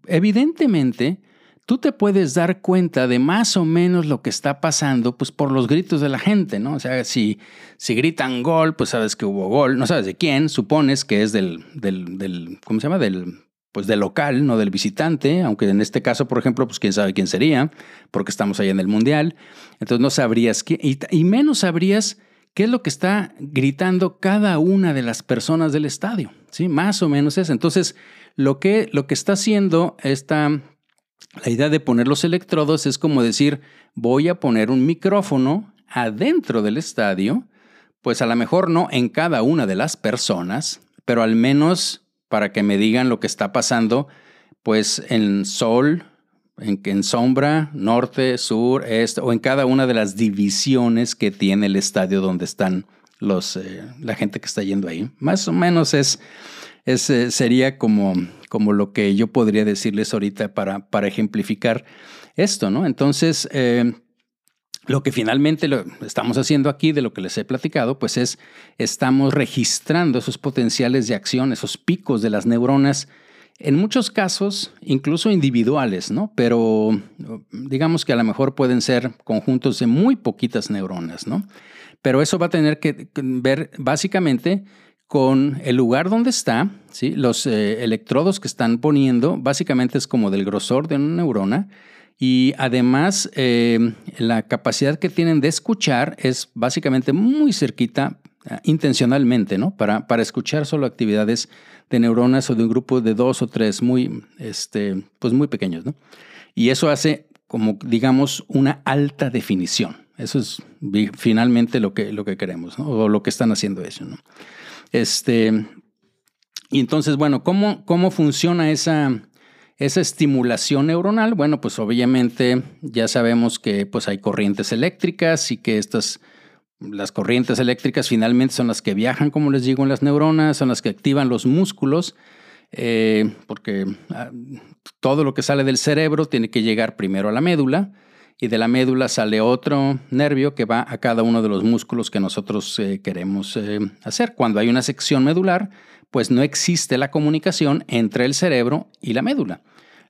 Evidentemente, tú te puedes dar cuenta de más o menos lo que está pasando, pues por los gritos de la gente, ¿no? O sea, si, si gritan gol, pues sabes que hubo gol, no sabes de quién, supones que es del, del, del ¿cómo se llama? Del, pues del local, no del visitante, aunque en este caso, por ejemplo, pues quién sabe quién sería, porque estamos allá en el Mundial, entonces no sabrías quién, y, y menos sabrías qué es lo que está gritando cada una de las personas del estadio, ¿sí? Más o menos es. Entonces, lo que, lo que está haciendo esta la idea de poner los electrodos es como decir, voy a poner un micrófono adentro del estadio pues a lo mejor no en cada una de las personas, pero al menos para que me digan lo que está pasando, pues en sol, en, en sombra, norte, sur, este, o en cada una de las divisiones que tiene el estadio donde están los, eh, la gente que está yendo ahí. Más o menos es, es eh, sería como, como lo que yo podría decirles ahorita para, para ejemplificar esto, ¿no? Entonces, eh, lo que finalmente lo estamos haciendo aquí, de lo que les he platicado, pues es, estamos registrando esos potenciales de acción, esos picos de las neuronas, en muchos casos, incluso individuales, ¿no? Pero digamos que a lo mejor pueden ser conjuntos de muy poquitas neuronas, ¿no? Pero eso va a tener que ver básicamente con el lugar donde está, ¿sí? Los eh, electrodos que están poniendo, básicamente es como del grosor de una neurona, y además, eh, la capacidad que tienen de escuchar es básicamente muy cerquita, eh, intencionalmente, ¿no? Para, para escuchar solo actividades de neuronas o de un grupo de dos o tres muy, este, pues muy pequeños, ¿no? Y eso hace como, digamos, una alta definición. Eso es finalmente lo que, lo que queremos, ¿no? O lo que están haciendo eso, ¿no? Este, y entonces, bueno, ¿cómo, cómo funciona esa, esa estimulación neuronal, bueno, pues obviamente ya sabemos que pues hay corrientes eléctricas y que estas, las corrientes eléctricas finalmente son las que viajan, como les digo, en las neuronas, son las que activan los músculos, eh, porque ah, todo lo que sale del cerebro tiene que llegar primero a la médula y de la médula sale otro nervio que va a cada uno de los músculos que nosotros eh, queremos eh, hacer. Cuando hay una sección medular, pues no existe la comunicación entre el cerebro y la médula.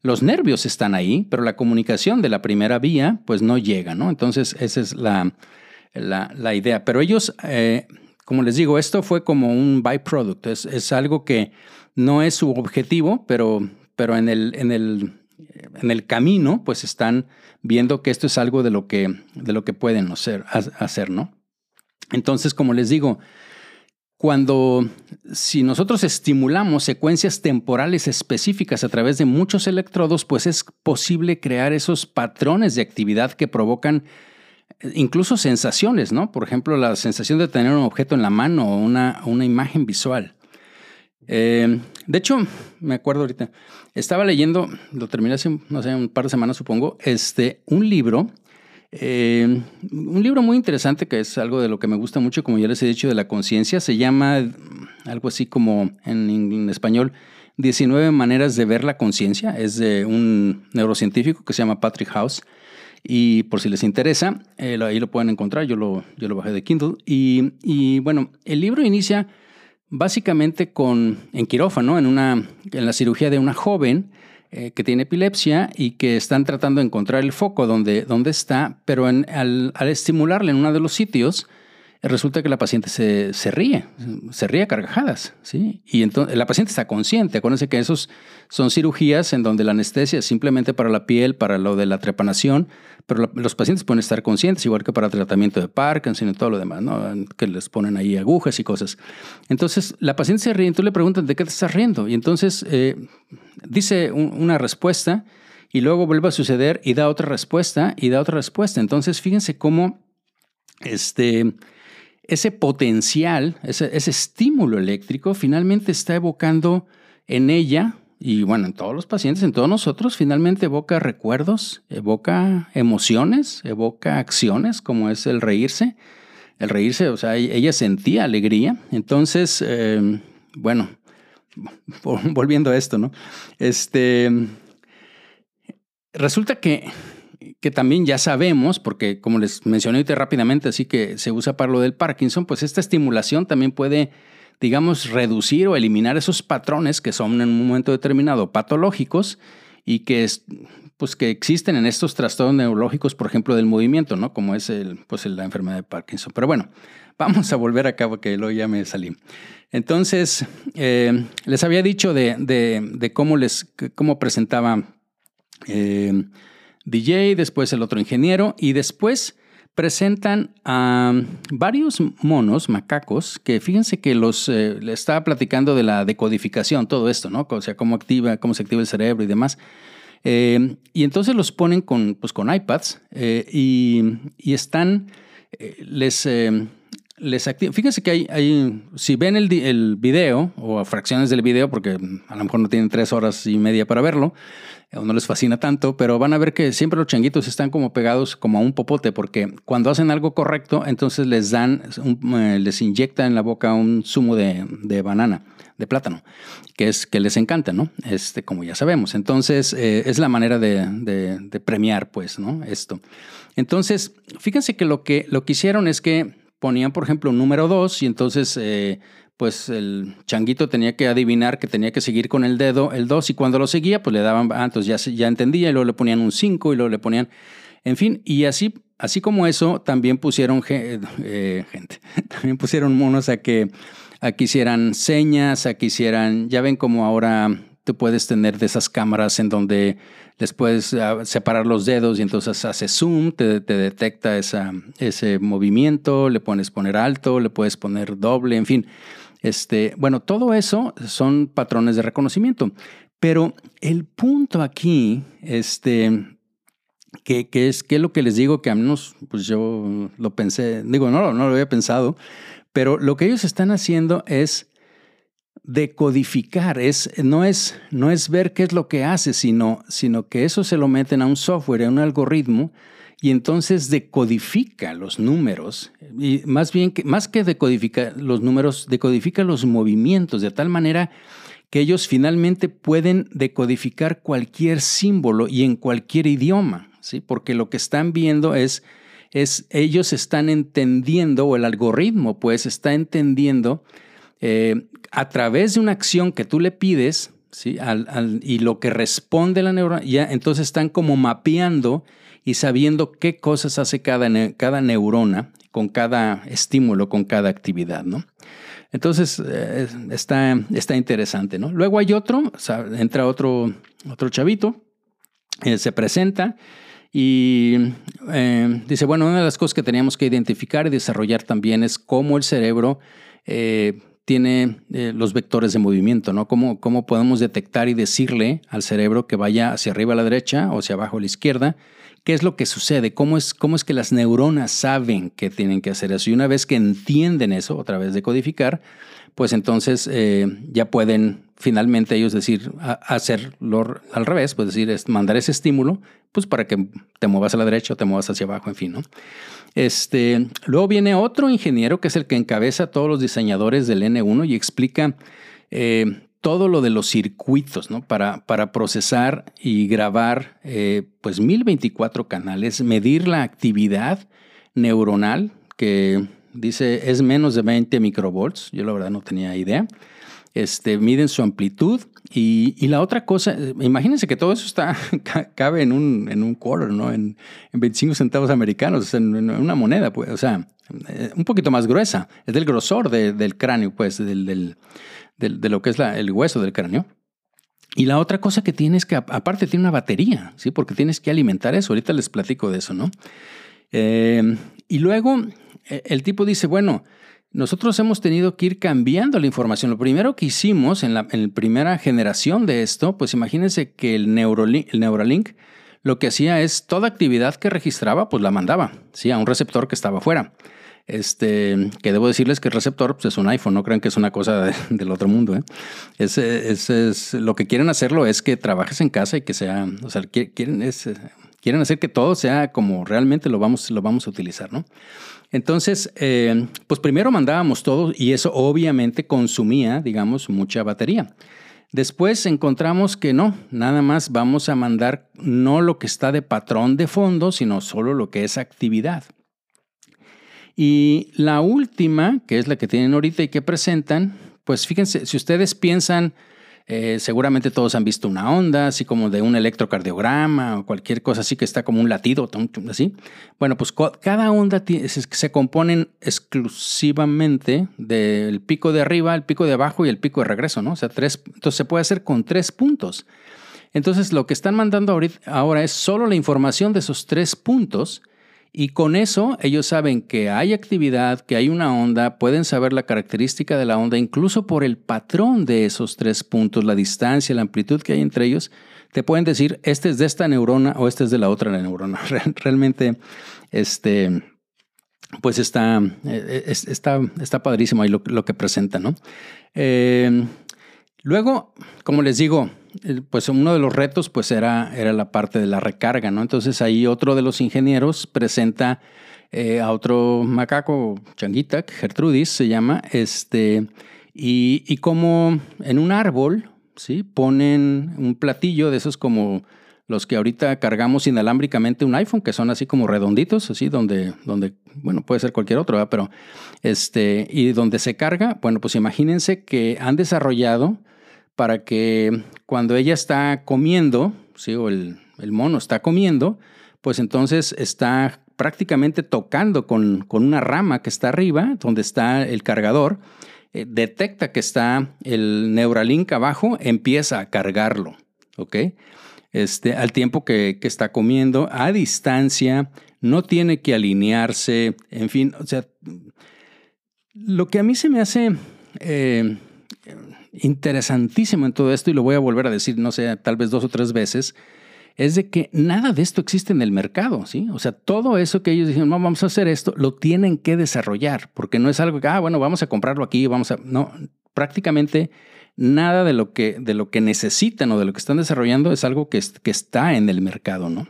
Los nervios están ahí, pero la comunicación de la primera vía pues no llega, ¿no? Entonces esa es la, la, idea. Pero ellos, eh, como les digo, esto fue como un byproduct, es, es, algo que no es su objetivo, pero, pero en, el, en, el, en el camino pues están viendo que esto es algo de lo que, de lo que pueden hacer, ¿no? Entonces, como les digo, cuando si nosotros estimulamos secuencias temporales específicas a través de muchos electrodos, pues es posible crear esos patrones de actividad que provocan eh, incluso sensaciones, ¿no? Por ejemplo, la sensación de tener un objeto en la mano o una, una imagen visual. Eh, de hecho, me acuerdo ahorita, estaba leyendo, lo terminé hace, no sé, un par de semanas supongo, este, un libro eh, un libro muy interesante que es algo de lo que me gusta mucho, como ya les he dicho, de la conciencia, se llama algo así como en, español 19 maneras de ver la conciencia. Es de un neurocientífico que se llama Patrick House. Y por si les interesa, eh, ahí lo pueden encontrar. Yo lo, yo lo bajé de Kindle. Y, y, bueno, el libro inicia básicamente con, en quirófano, en, una, en la cirugía de una joven eh, que tiene epilepsia y que están tratando de encontrar el foco donde, donde está, pero al, al, estimularle en uno de los sitios, resulta que la paciente se, ríe, se ríe a carcajadas, ¿sí? Y entonces la paciente está consciente. Acuérdense que esos son cirugías en donde la anestesia es simplemente para la piel, para lo de la trepanación, pero los pacientes pueden estar conscientes, igual que para tratamiento de Parkinson y todo lo demás, ¿no? Que les ponen ahí agujas y cosas. Entonces la paciente se ríe y tú le preguntas, ¿de qué te estás riendo? Y entonces eh, dice una respuesta y luego vuelve a suceder y da otra respuesta y da otra respuesta. Entonces fíjense cómo este ese potencial, ese, estímulo eléctrico, finalmente está evocando en ella, y bueno, en todos los pacientes, en todos nosotros, finalmente evoca recuerdos, evoca emociones, evoca acciones, como es el reírse. El reírse, o sea, ella sentía alegría. Entonces, eh, bueno, volviendo a esto, ¿no? Este, resulta que que también ya sabemos, porque como les mencioné ahorita rápidamente, así que se usa para lo del Parkinson, pues esta estimulación también puede, digamos, reducir o eliminar esos patrones que son en un momento determinado patológicos y que, pues, que existen en estos trastornos neurológicos, por ejemplo, del movimiento, ¿no? Como es el, pues, la enfermedad de Parkinson. Pero bueno, vamos a volver a cabo, que luego ya me salí. Entonces, eh, les había dicho de, de, cómo les cómo presentaba eh, DJ, después el otro ingeniero y después presentan a varios monos, macacos, que fíjense que los eh, estaba platicando de la decodificación, todo esto, ¿no? O sea, cómo activa, cómo se activa el cerebro y demás. Eh, y entonces los ponen con, pues, con iPads eh, y, están, les les activa. Fíjense que hay, si ven el, el, video o fracciones del video, porque a lo mejor no tienen tres horas y media para verlo, o no les fascina tanto, pero van a ver que siempre los changuitos están como pegados como a un popote, porque cuando hacen algo correcto, entonces les dan, eh, les inyecta en la boca un zumo de, de, banana, de plátano, que es que les encanta, ¿no? Este, como ya sabemos. Entonces, eh, es la manera de, de, de, premiar, pues, ¿no? Esto. Entonces, fíjense que lo que, lo que hicieron es que ponían, por ejemplo, un número 2 y entonces eh, pues el changuito tenía que adivinar que tenía que seguir con el dedo el 2 y cuando lo seguía pues le daban, ah, entonces ya, ya entendía y luego le ponían un 5 y luego le ponían, en fin, y así, así como eso también pusieron eh, gente, también pusieron monos a que, a que hicieran señas, a que hicieran, ya ven como ahora tú puedes tener de esas cámaras en donde les puedes ah, separar los dedos y entonces hace zoom, te, detecta esa, ese movimiento, le pones poner alto, le puedes poner doble, en fin. Este, bueno, todo eso son patrones de reconocimiento. Pero el punto aquí, este, que, que es que lo que les digo que a menos, pues yo lo pensé, digo, no, no lo había pensado, pero lo que ellos están haciendo es decodificar, es, no, es, no es ver qué es lo que hace, sino, sino que eso se lo meten a un software, a un algoritmo, y entonces decodifica los números, y más bien, que, más que decodifica los números, decodifica los movimientos, de tal manera que ellos finalmente pueden decodificar cualquier símbolo y en cualquier idioma, ¿sí? porque lo que están viendo es, es ellos están entendiendo, o el algoritmo pues está entendiendo eh, a través de una acción que tú le pides, ¿sí? y lo que responde la neurona, ya entonces están como mapeando y sabiendo qué cosas hace cada, cada neurona con cada estímulo, con cada actividad, ¿no? Entonces, eh, está, está interesante, ¿no? Luego hay otro, entra otro, otro chavito, eh, se presenta y dice, bueno, una de las cosas que teníamos que identificar y desarrollar también es cómo el cerebro tiene eh, los vectores de movimiento, ¿no? ¿Cómo, ¿Cómo podemos detectar y decirle al cerebro que vaya hacia arriba a la derecha o hacia abajo a la izquierda? ¿Qué es lo que sucede? ¿Cómo es, cómo es que las neuronas saben que tienen que hacer eso? Y una vez que entienden eso, otra vez de codificar, pues entonces eh, ya pueden finalmente ellos decir, hacerlo al revés, pues decir, es mandar ese estímulo, pues para que te muevas a la derecha o te muevas hacia abajo, en fin, ¿no? Este, luego viene otro ingeniero que es el que encabeza a todos los diseñadores del N1 y explica eh, todo lo de los circuitos, ¿no? Para, para procesar y grabar, eh, pues 1024 canales, medir la actividad neuronal, que dice es menos de 20 microvolts, yo la verdad no tenía idea este, miden su amplitud. Y, la otra cosa, imagínense que todo eso está, cabe en un, en un quarter, ¿no? En, 25 centavos americanos, en, una moneda, pues, o sea, eh, un poquito más gruesa. Es del grosor del cráneo, pues, del, del, de lo que es el hueso del cráneo. Y la otra cosa que tiene es que aparte tiene una batería, ¿sí? Porque tienes que alimentar eso. Ahorita les platico de eso, ¿no? Eh, y luego e, el tipo dice, bueno, nosotros hemos tenido que ir cambiando la información. Lo primero que hicimos en la, primera generación de esto, pues imagínense que el Neuralink, el Neuralink lo que hacía es toda actividad que registraba, pues la mandaba, ¿sí? A un receptor que estaba afuera. Este, que debo decirles que el receptor pues, es un iPhone, no crean que es una cosa del otro mundo. ¿eh? Ese, es, lo que quieren hacerlo es que trabajes en casa y que sea, o sea, quieren, es, quieren hacer que todo sea como realmente lo vamos, lo vamos a utilizar, ¿no? Entonces, eh, pues primero mandábamos todo y eso obviamente consumía, digamos, mucha batería. Después encontramos que no, nada más vamos a mandar no lo que está de patrón de fondo, sino solo lo que es actividad. Y la última, que es la que tienen ahorita y que presentan, pues fíjense, si ustedes piensan eh, seguramente todos han visto una onda, así como de un electrocardiograma o cualquier cosa así que está como un latido, así. Bueno, pues cada onda se componen exclusivamente del pico de arriba, el pico de abajo y el pico de regreso, ¿no? O sea, tres, entonces se puede hacer con tres puntos. Entonces lo que están mandando ahora es solo la información de esos tres puntos y con eso ellos saben que hay actividad, que hay una onda, pueden saber la característica de la onda, incluso por el patrón de esos tres puntos, la distancia, la amplitud que hay entre ellos, te pueden decir, este es de esta neurona o este es de la otra neurona. Realmente, este, pues está, eh, está, está padrísimo ahí lo, que presenta, ¿no? Eh, luego, como les digo, pues uno de los retos pues era, era la parte de la recarga, ¿no? Entonces ahí otro de los ingenieros presenta eh, a otro macaco, Changuita, Gertrudis se llama, este, y, y como en un árbol, ¿sí? Ponen un platillo de esos como los que ahorita cargamos inalámbricamente un iPhone, que son así como redonditos, así donde, donde bueno, puede ser cualquier otro, pero este, y donde se carga, bueno, pues imagínense que han desarrollado para que cuando ella está comiendo, ¿sí? o el, mono está comiendo, pues entonces está prácticamente tocando con, con, una rama que está arriba, donde está el cargador, eh, detecta que está el Neuralink abajo, empieza a cargarlo, ¿ok? Este, al tiempo que, está comiendo, a distancia, no tiene que alinearse, en fin, o sea, lo que a mí se me hace eh, interesantísimo en todo esto, y lo voy a volver a decir, no sé, tal vez dos o tres veces, es de que nada de esto existe en el mercado, ¿sí? O sea, todo eso que ellos dijeron, no, vamos a hacer esto, lo tienen que desarrollar, porque no es algo que, ah, bueno, vamos a comprarlo aquí, vamos a... No, prácticamente nada de lo que, de lo que necesitan o de lo que están desarrollando es algo que, que está en el mercado, ¿no?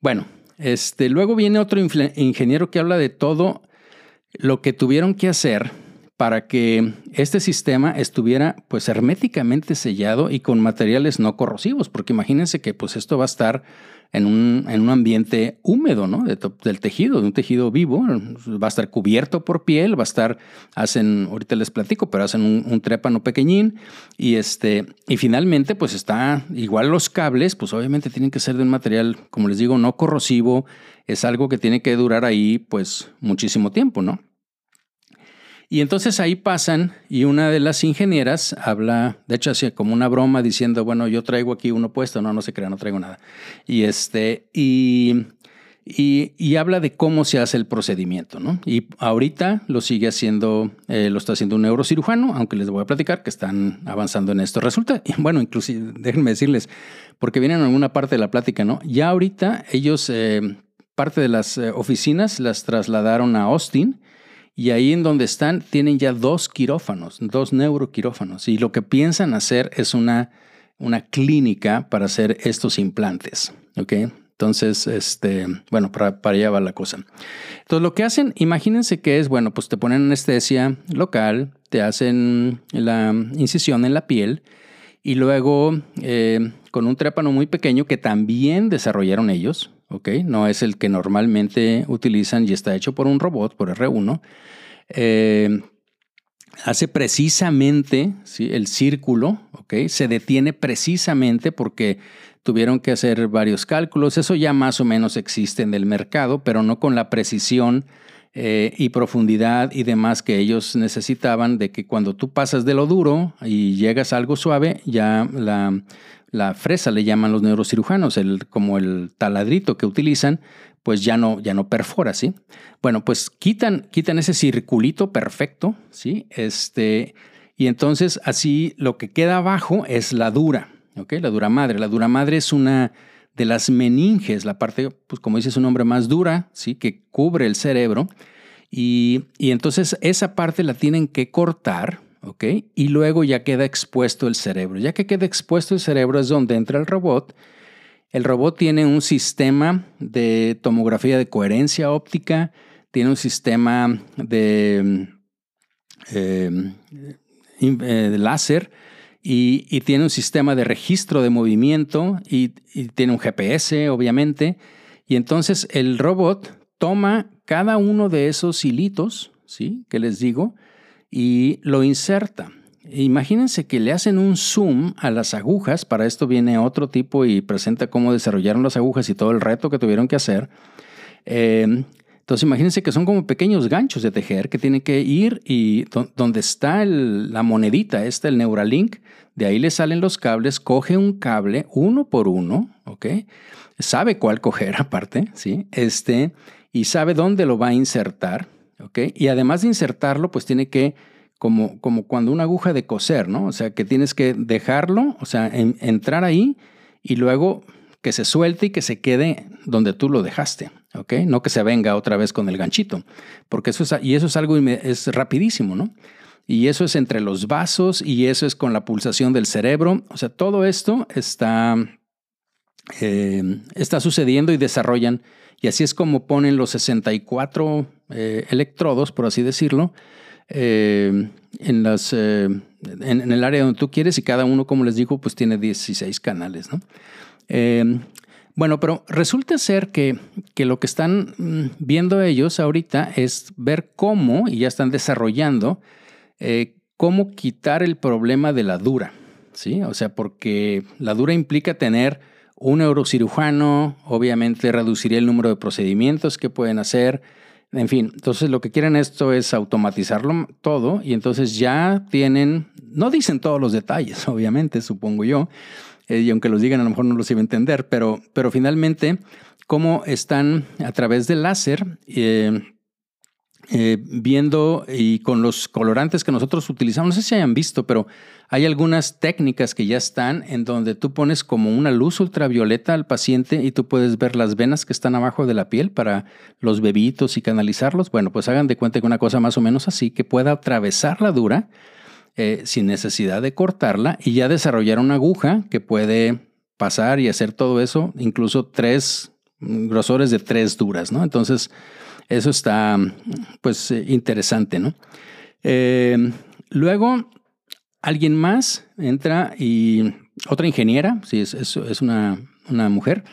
Bueno, este, luego viene otro ingeniero que habla de todo lo que tuvieron que hacer para que este sistema estuviera pues herméticamente sellado y con materiales no corrosivos, porque imagínense que pues esto va a estar en un, en un ambiente húmedo, ¿no? del tejido, de un tejido vivo, va a estar cubierto por piel, va a estar, hacen, ahorita les platico, pero hacen un, trépano pequeñín y este, y finalmente pues está, igual los cables, pues obviamente tienen que ser de un material, como les digo, no corrosivo, es algo que tiene que durar ahí pues muchísimo tiempo, ¿no? Y entonces ahí pasan y una de las ingenieras habla, de hecho, así como una broma diciendo, bueno, yo traigo aquí uno puesto, no, no se crea, no traigo nada. Y este, y, y, habla de cómo se hace el procedimiento, ¿no? Y ahorita lo sigue haciendo, eh, lo está haciendo un neurocirujano, aunque les voy a platicar que están avanzando en esto. Resulta, bueno, inclusive, déjenme decirles, porque vienen en alguna parte de la plática, ¿no? Ya ahorita ellos, eh, parte de las eh, oficinas las trasladaron a Austin y ahí en donde están tienen ya dos quirófanos, dos neuroquirófanos. Y lo que piensan hacer es una, una clínica para hacer estos implantes. ¿ok? Entonces, este, bueno, para, allá va la cosa. Entonces, lo que hacen, imagínense que es, bueno, pues te ponen anestesia local, te hacen la incisión en la piel y luego eh, con un trépano muy pequeño que también desarrollaron ellos, ¿ok? No es el que normalmente utilizan y está hecho por un robot, por R1. Eh, hace precisamente el círculo, ¿ok? Se detiene precisamente porque tuvieron que hacer varios cálculos. Eso ya más o menos existe en el mercado, pero no con la precisión eh, y profundidad y demás que ellos necesitaban de que cuando tú pasas de lo duro y llegas a algo suave, ya la, la fresa le llaman los neurocirujanos, el, como el taladrito que utilizan, pues ya no, ya no perfora, ¿sí? Bueno, pues quitan, quitan ese circulito perfecto, ¿sí? Este, y entonces así lo que queda abajo es la dura, ¿ok? La dura madre. La dura madre es una de las meninges, la parte, pues como dice su nombre, más dura, ¿sí? Que cubre el cerebro. Y, y entonces esa parte la tienen que cortar, ¿ok? Y luego ya queda expuesto el cerebro. Ya que queda expuesto el cerebro es donde entra el robot. El robot tiene un sistema de tomografía de coherencia óptica, tiene un sistema de, em, eh, láser y, tiene un sistema de registro de movimiento y, y tiene un GPS, obviamente. Y entonces el robot toma cada uno de esos hilitos, ¿sí? Que les digo, y lo inserta. Imagínense que le hacen un zoom a las agujas, para esto viene otro tipo y presenta cómo desarrollaron las agujas y todo el reto que tuvieron que hacer. Eh, entonces imagínense que son como pequeños ganchos de tejer que tienen que ir y donde está la monedita, está el Neuralink, de ahí le salen los cables, coge un cable uno por uno, ¿ok? Sabe cuál coger aparte, ¿sí? Este, y sabe dónde lo va a insertar y además de insertarlo, pues tiene que, como, como cuando una aguja de coser, ¿no? O sea, que tienes que dejarlo, o sea, entrar ahí y luego que se suelte y que se quede donde tú lo dejaste. No que se venga otra vez con el ganchito, porque eso es, y eso es algo, es rapidísimo, ¿no? Y eso es entre los vasos y eso es con la pulsación del cerebro. O sea, todo esto está, eh, está sucediendo y desarrollan. Y así es como ponen los 64 eh, electrodos, por así decirlo, eh, en, las, en, el área donde tú quieres y cada uno, como les digo, pues tiene 16 canales. ¿no? bueno, pero resulta ser que, que lo que están mm, viendo ellos ahorita es ver cómo, y ya están desarrollando, eh, cómo quitar el problema de la dura, ¿sí? O sea, porque la dura implica tener un neurocirujano, obviamente reduciría el número de procedimientos que pueden hacer, en fin, entonces lo que quieren esto es automatizarlo todo y entonces ya tienen, no dicen todos los detalles, obviamente, supongo yo, eh, y aunque los digan a lo mejor no los iba a entender, pero, pero finalmente, cómo están a través del láser eh, eh, viendo y con los colorantes que nosotros utilizamos, no sé si hayan visto, pero hay algunas técnicas que ya están en donde tú pones como una luz ultravioleta al paciente y tú puedes ver las venas que están abajo de la piel para los bebitos y canalizarlos. Bueno, pues hagan de cuenta que una cosa más o menos así, que pueda atravesar la dura eh, sin necesidad de cortarla y ya desarrollar una aguja que puede pasar y hacer todo eso, incluso tres grosores de tres duras, ¿no? Entonces, eso está, pues, eh, interesante, ¿no? Eh, luego, alguien más entra y otra ingeniera, sí, es, es, una, mujer,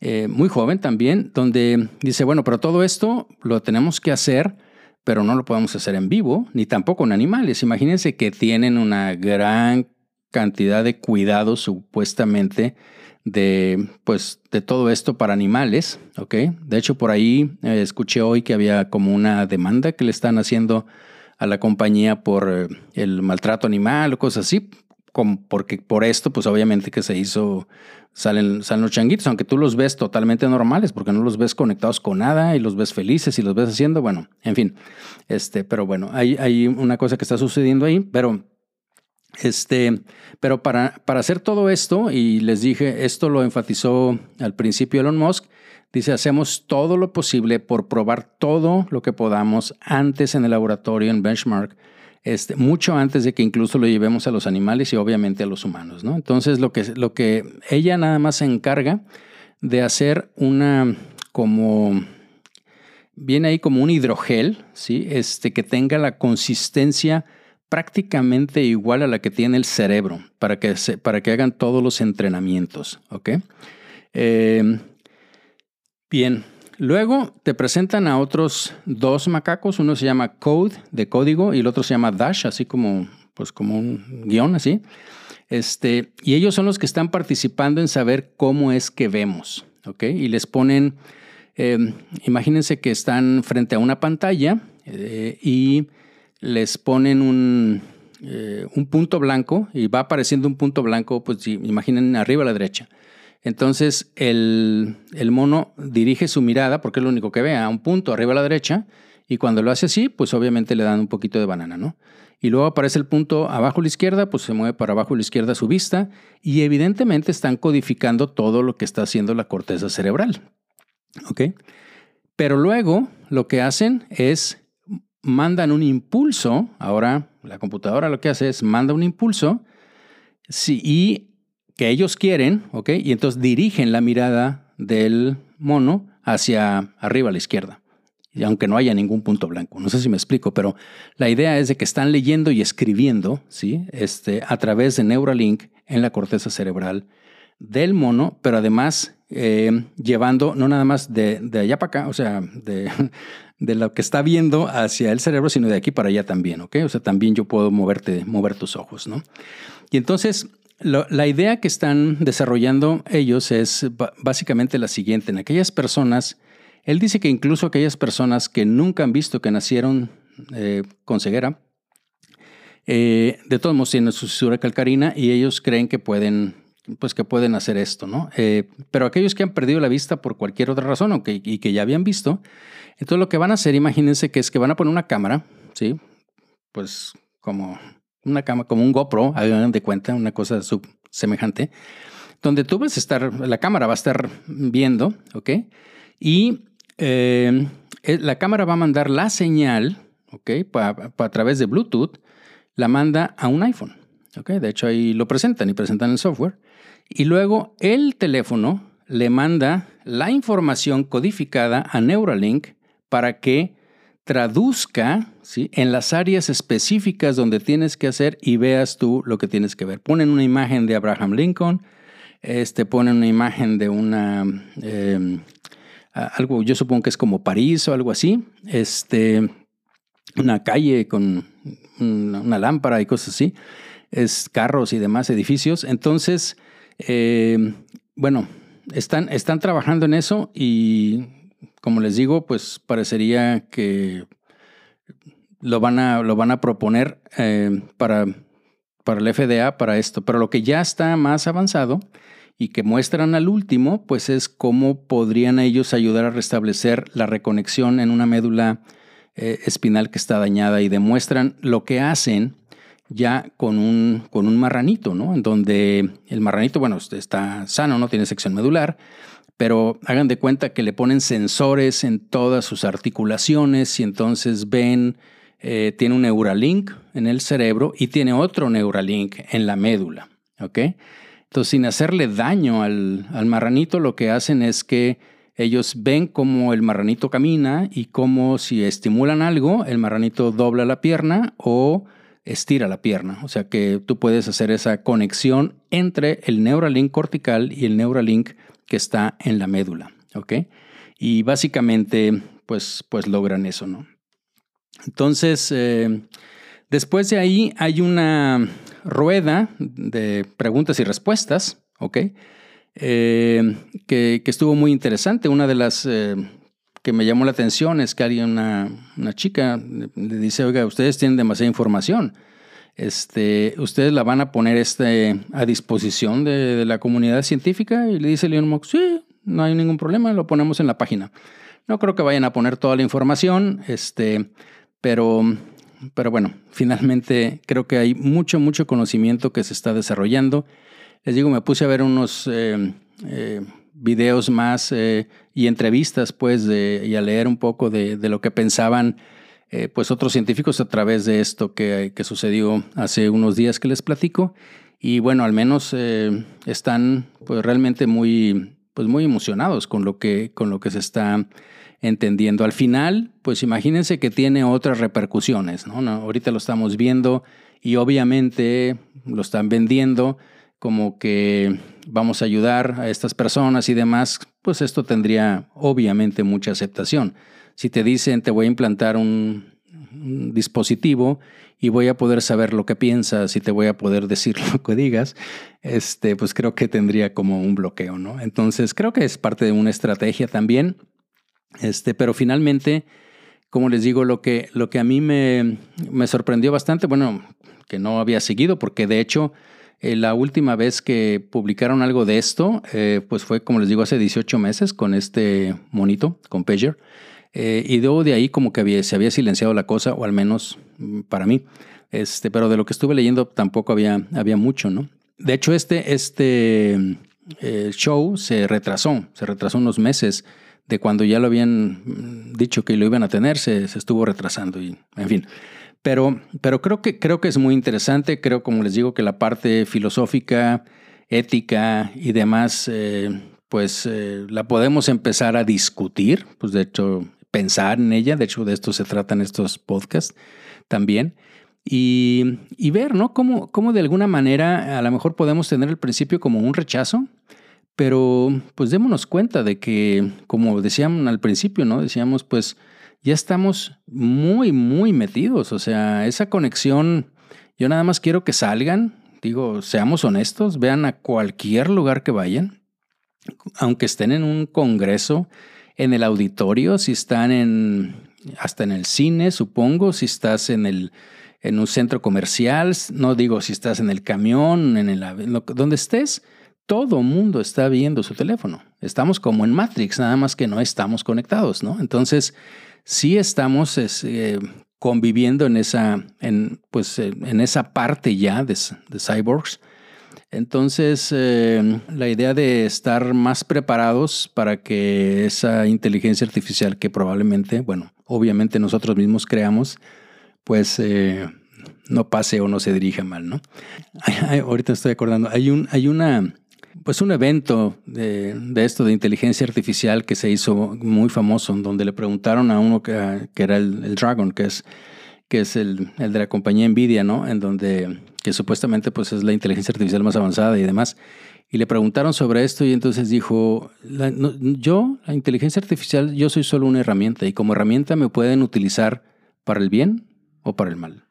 eh, muy joven también, donde dice, bueno, pero todo esto lo tenemos que hacer, pero no lo podemos hacer en vivo, ni tampoco en animales. Imagínense que tienen una gran cantidad de cuidados supuestamente de, pues, de todo esto para animales, ¿ok? De hecho, por ahí eh, escuché hoy que había como una demanda que le están haciendo a la compañía por eh, el maltrato animal o cosas así, porque por esto, pues obviamente que se hizo, salen, salen los changuitos, aunque tú los ves totalmente normales, porque no los ves conectados con nada y los ves felices y los ves haciendo, bueno, en fin, este, pero bueno, hay, hay una cosa que está sucediendo ahí, pero este, pero para, para hacer todo esto, y les dije, esto lo enfatizó al principio Elon Musk, dice, hacemos todo lo posible por probar todo lo que podamos antes en el laboratorio, en benchmark, este, mucho antes de que incluso lo llevemos a los animales y obviamente a los humanos. ¿no? Entonces, lo que, lo que ella nada más se encarga de hacer una como viene ahí como un hidrogel, ¿sí? este, que tenga la consistencia prácticamente igual a la que tiene el cerebro para que, para que hagan todos los entrenamientos. Em, bien, luego te presentan a otros dos macacos. Uno se llama Code, de código, y el otro se llama Dash, así como, pues como un guion así. Este, y ellos son los que están participando en saber cómo es que vemos. Y les ponen, em, imagínense que están frente a una pantalla eh, y les ponen un, eh, un punto blanco y va apareciendo un punto blanco, pues imaginen arriba a la derecha. Entonces el, el, mono dirige su mirada, porque es lo único que ve, a un punto arriba a la derecha, y cuando lo hace así, pues obviamente le dan un poquito de banana, ¿no? Y luego aparece el punto abajo a la izquierda, pues se mueve para abajo a la izquierda su vista, y evidentemente están codificando todo lo que está haciendo la corteza cerebral. ¿Ok? Pero luego lo que hacen es mandan un impulso, ahora la computadora lo que hace es manda un impulso y que ellos quieren, ¿ok? Y entonces dirigen la mirada del mono hacia arriba a la izquierda, y aunque no haya ningún punto blanco. No sé si me explico, pero la idea es de que están leyendo y escribiendo, ¿sí? Este, a través de Neuralink en la corteza cerebral del mono, pero además eh, llevando no nada más de, allá para acá, o sea, de, lo que está viendo hacia el cerebro, sino de aquí para allá también, ¿ok? O sea, también yo puedo moverte, mover tus ojos, ¿no? Y entonces, la idea que están desarrollando ellos es básicamente la siguiente. En aquellas personas, él dice que incluso aquellas personas que nunca han visto que nacieron eh, con ceguera, eh, de todos modos tienen su calcarina y ellos creen que pueden pues que pueden hacer esto, ¿no? Eh, pero aquellos que han perdido la vista por cualquier otra razón o y que ya habían visto, entonces lo que van a hacer, imagínense que es que van a poner una cámara, ¿sí? Pues como una cámara, como un GoPro, hagan de cuenta, una cosa sub semejante, donde tú vas a estar, la cámara va a estar viendo, ¿ok? Y eh, eh, la cámara va a mandar la señal, ¿ok? a través de Bluetooth, la manda a un iPhone. ¿ok? De hecho, ahí lo presentan y presentan el software. Y luego el teléfono le manda la información codificada a Neuralink para que traduzca ¿sí? en las áreas específicas donde tienes que hacer y veas tú lo que tienes que ver. Ponen una imagen de Abraham Lincoln, este, ponen una imagen de una, em, algo, yo supongo que es como París o algo así, este, una calle con una, lámpara y cosas así, es carros y demás edificios. Entonces, em, bueno, están, están trabajando en eso y como les digo, pues parecería que lo van a, lo van a proponer eh, para, para el FDA, para esto. Pero lo que ya está más avanzado y que muestran al último, pues es cómo podrían ellos ayudar a restablecer la reconexión en una médula eh, espinal que está dañada y demuestran lo que hacen ya con un, con un marranito, ¿no? En donde el marranito, bueno, está sano, no tiene sección medular, pero hagan de cuenta que le ponen sensores en todas sus articulaciones y entonces ven, eh, tiene un Neuralink en el cerebro y tiene otro Neuralink en la médula, ¿ok? Entonces, sin hacerle daño al, al marranito, lo que hacen es que ellos ven cómo el marranito camina y cómo si estimulan algo, el marranito dobla la pierna o estira la pierna. O sea que tú puedes hacer esa conexión entre el Neuralink cortical y el Neuralink que está en la médula, ¿ok? Y básicamente, pues, pues logran eso, ¿no? Entonces, eh, después de ahí hay una rueda de preguntas y respuestas, ¿ok? Eh, que, estuvo muy interesante. Una de las eh, que me llamó la atención es que alguien, una, una chica, le dice, oiga, ustedes tienen demasiada información este, ustedes la van a poner este, a disposición de, la comunidad científica y le dice Leon Mox, sí, no hay ningún problema, lo ponemos en la página. No creo que vayan a poner toda la información, este, pero, pero bueno, finalmente creo que hay mucho, mucho conocimiento que se está desarrollando. Les digo, me puse a ver unos eh, eh, videos más eh, y entrevistas, pues, y a leer un poco de, de lo que pensaban eh, pues otros científicos a través de esto que, sucedió hace unos días que les platico. Y bueno, al menos eh, están pues realmente muy, pues muy emocionados con lo, que, con lo que se está entendiendo. Al final, pues imagínense que tiene otras repercusiones. ¿no? ahorita lo estamos viendo y obviamente lo están vendiendo como que vamos a ayudar a estas personas y demás, pues esto tendría obviamente mucha aceptación. Si te dicen te voy a implantar un, dispositivo y voy a poder saber lo que piensas y te voy a poder decir lo que digas, este, pues creo que tendría como un bloqueo, ¿no? Entonces creo que es parte de una estrategia también, este, pero finalmente, como les digo, lo que, lo que a mí me, me sorprendió bastante, bueno, que no había seguido, porque de hecho eh, la última vez que publicaron algo de esto, eh, pues fue, como les digo, hace 18 meses con este monito, con Pager. Eh, y luego de ahí como que se había silenciado la cosa, o al menos mm, para mí. Este, pero de lo que estuve leyendo tampoco había, había mucho, ¿no? De hecho, este, este show se retrasó, se retrasó unos meses de cuando ya lo habían mm, dicho que lo iban a tener, se, estuvo retrasando y, en fin. Pero, pero creo, que, creo que es muy interesante, creo, como les digo, que la parte filosófica, ética y demás, eh, pues la podemos empezar a discutir. Pues de hecho, pensar en ella, de hecho de esto se tratan estos podcasts también, y, ver, ¿no? Cómo, cómo de alguna manera a lo mejor podemos tener el principio como un rechazo, pero pues démonos cuenta de que, como decíamos al principio, ¿no? Decíamos, pues ya estamos muy, muy metidos, o sea, esa conexión, yo nada más quiero que salgan, digo, seamos honestos, vean a cualquier lugar que vayan, aunque estén en un congreso, en el auditorio, si están en, hasta en el cine, supongo, si estás en, el, en un centro comercial, no digo si estás en el camión, en el, donde estés, todo mundo está viendo su teléfono. Estamos como en Matrix, nada más que no estamos conectados, ¿no? Entonces, sí estamos eh, conviviendo en esa, en, pues, en esa parte ya de, cyborgs Entonces, eh, la idea de estar más preparados para que esa inteligencia artificial que probablemente, bueno, obviamente nosotros mismos creamos, pues eh, no pase o no se dirija mal, ¿no? ahorita estoy acordando, hay, un, hay una, pues un evento de, esto de inteligencia artificial que se hizo muy famoso, donde le preguntaron a uno que, era el, Dragon, que es, que es el, el, de la compañía Nvidia, ¿no? En donde, que supuestamente pues es la inteligencia artificial más avanzada y demás. Y le preguntaron sobre esto y entonces dijo, yo, la inteligencia artificial, yo soy solo una herramienta y como herramienta me pueden utilizar para el bien o para el mal.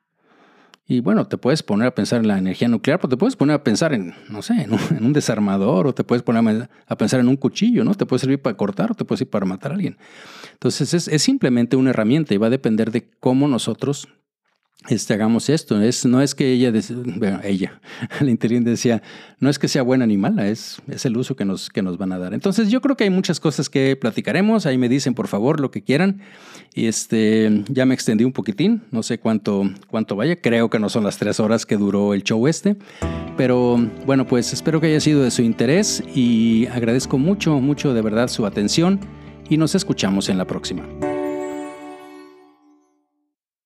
Y bueno, te puedes poner a pensar en la energía nuclear, pero te puedes poner a pensar en, no sé, en un, desarmador o te puedes poner a, pensar en un cuchillo, ¿no? Te puede servir para cortar o te puede servir para matar a alguien. Entonces es, es simplemente una herramienta y va a depender de cómo nosotros este, hagamos esto. Es, no es que ella, bueno, ella, la inteligencia decía, no es que sea buena ni mala, es, es el uso que nos, que nos van a dar. Entonces yo creo que hay muchas cosas que platicaremos. Ahí me dicen, por favor, lo que quieran. Y este, ya me extendí un poquitín, no sé cuánto, cuánto vaya. Creo que no son las tres horas que duró el show este. Pero bueno, pues espero que haya sido de su interés y agradezco mucho, mucho de verdad su atención y nos escuchamos en la próxima.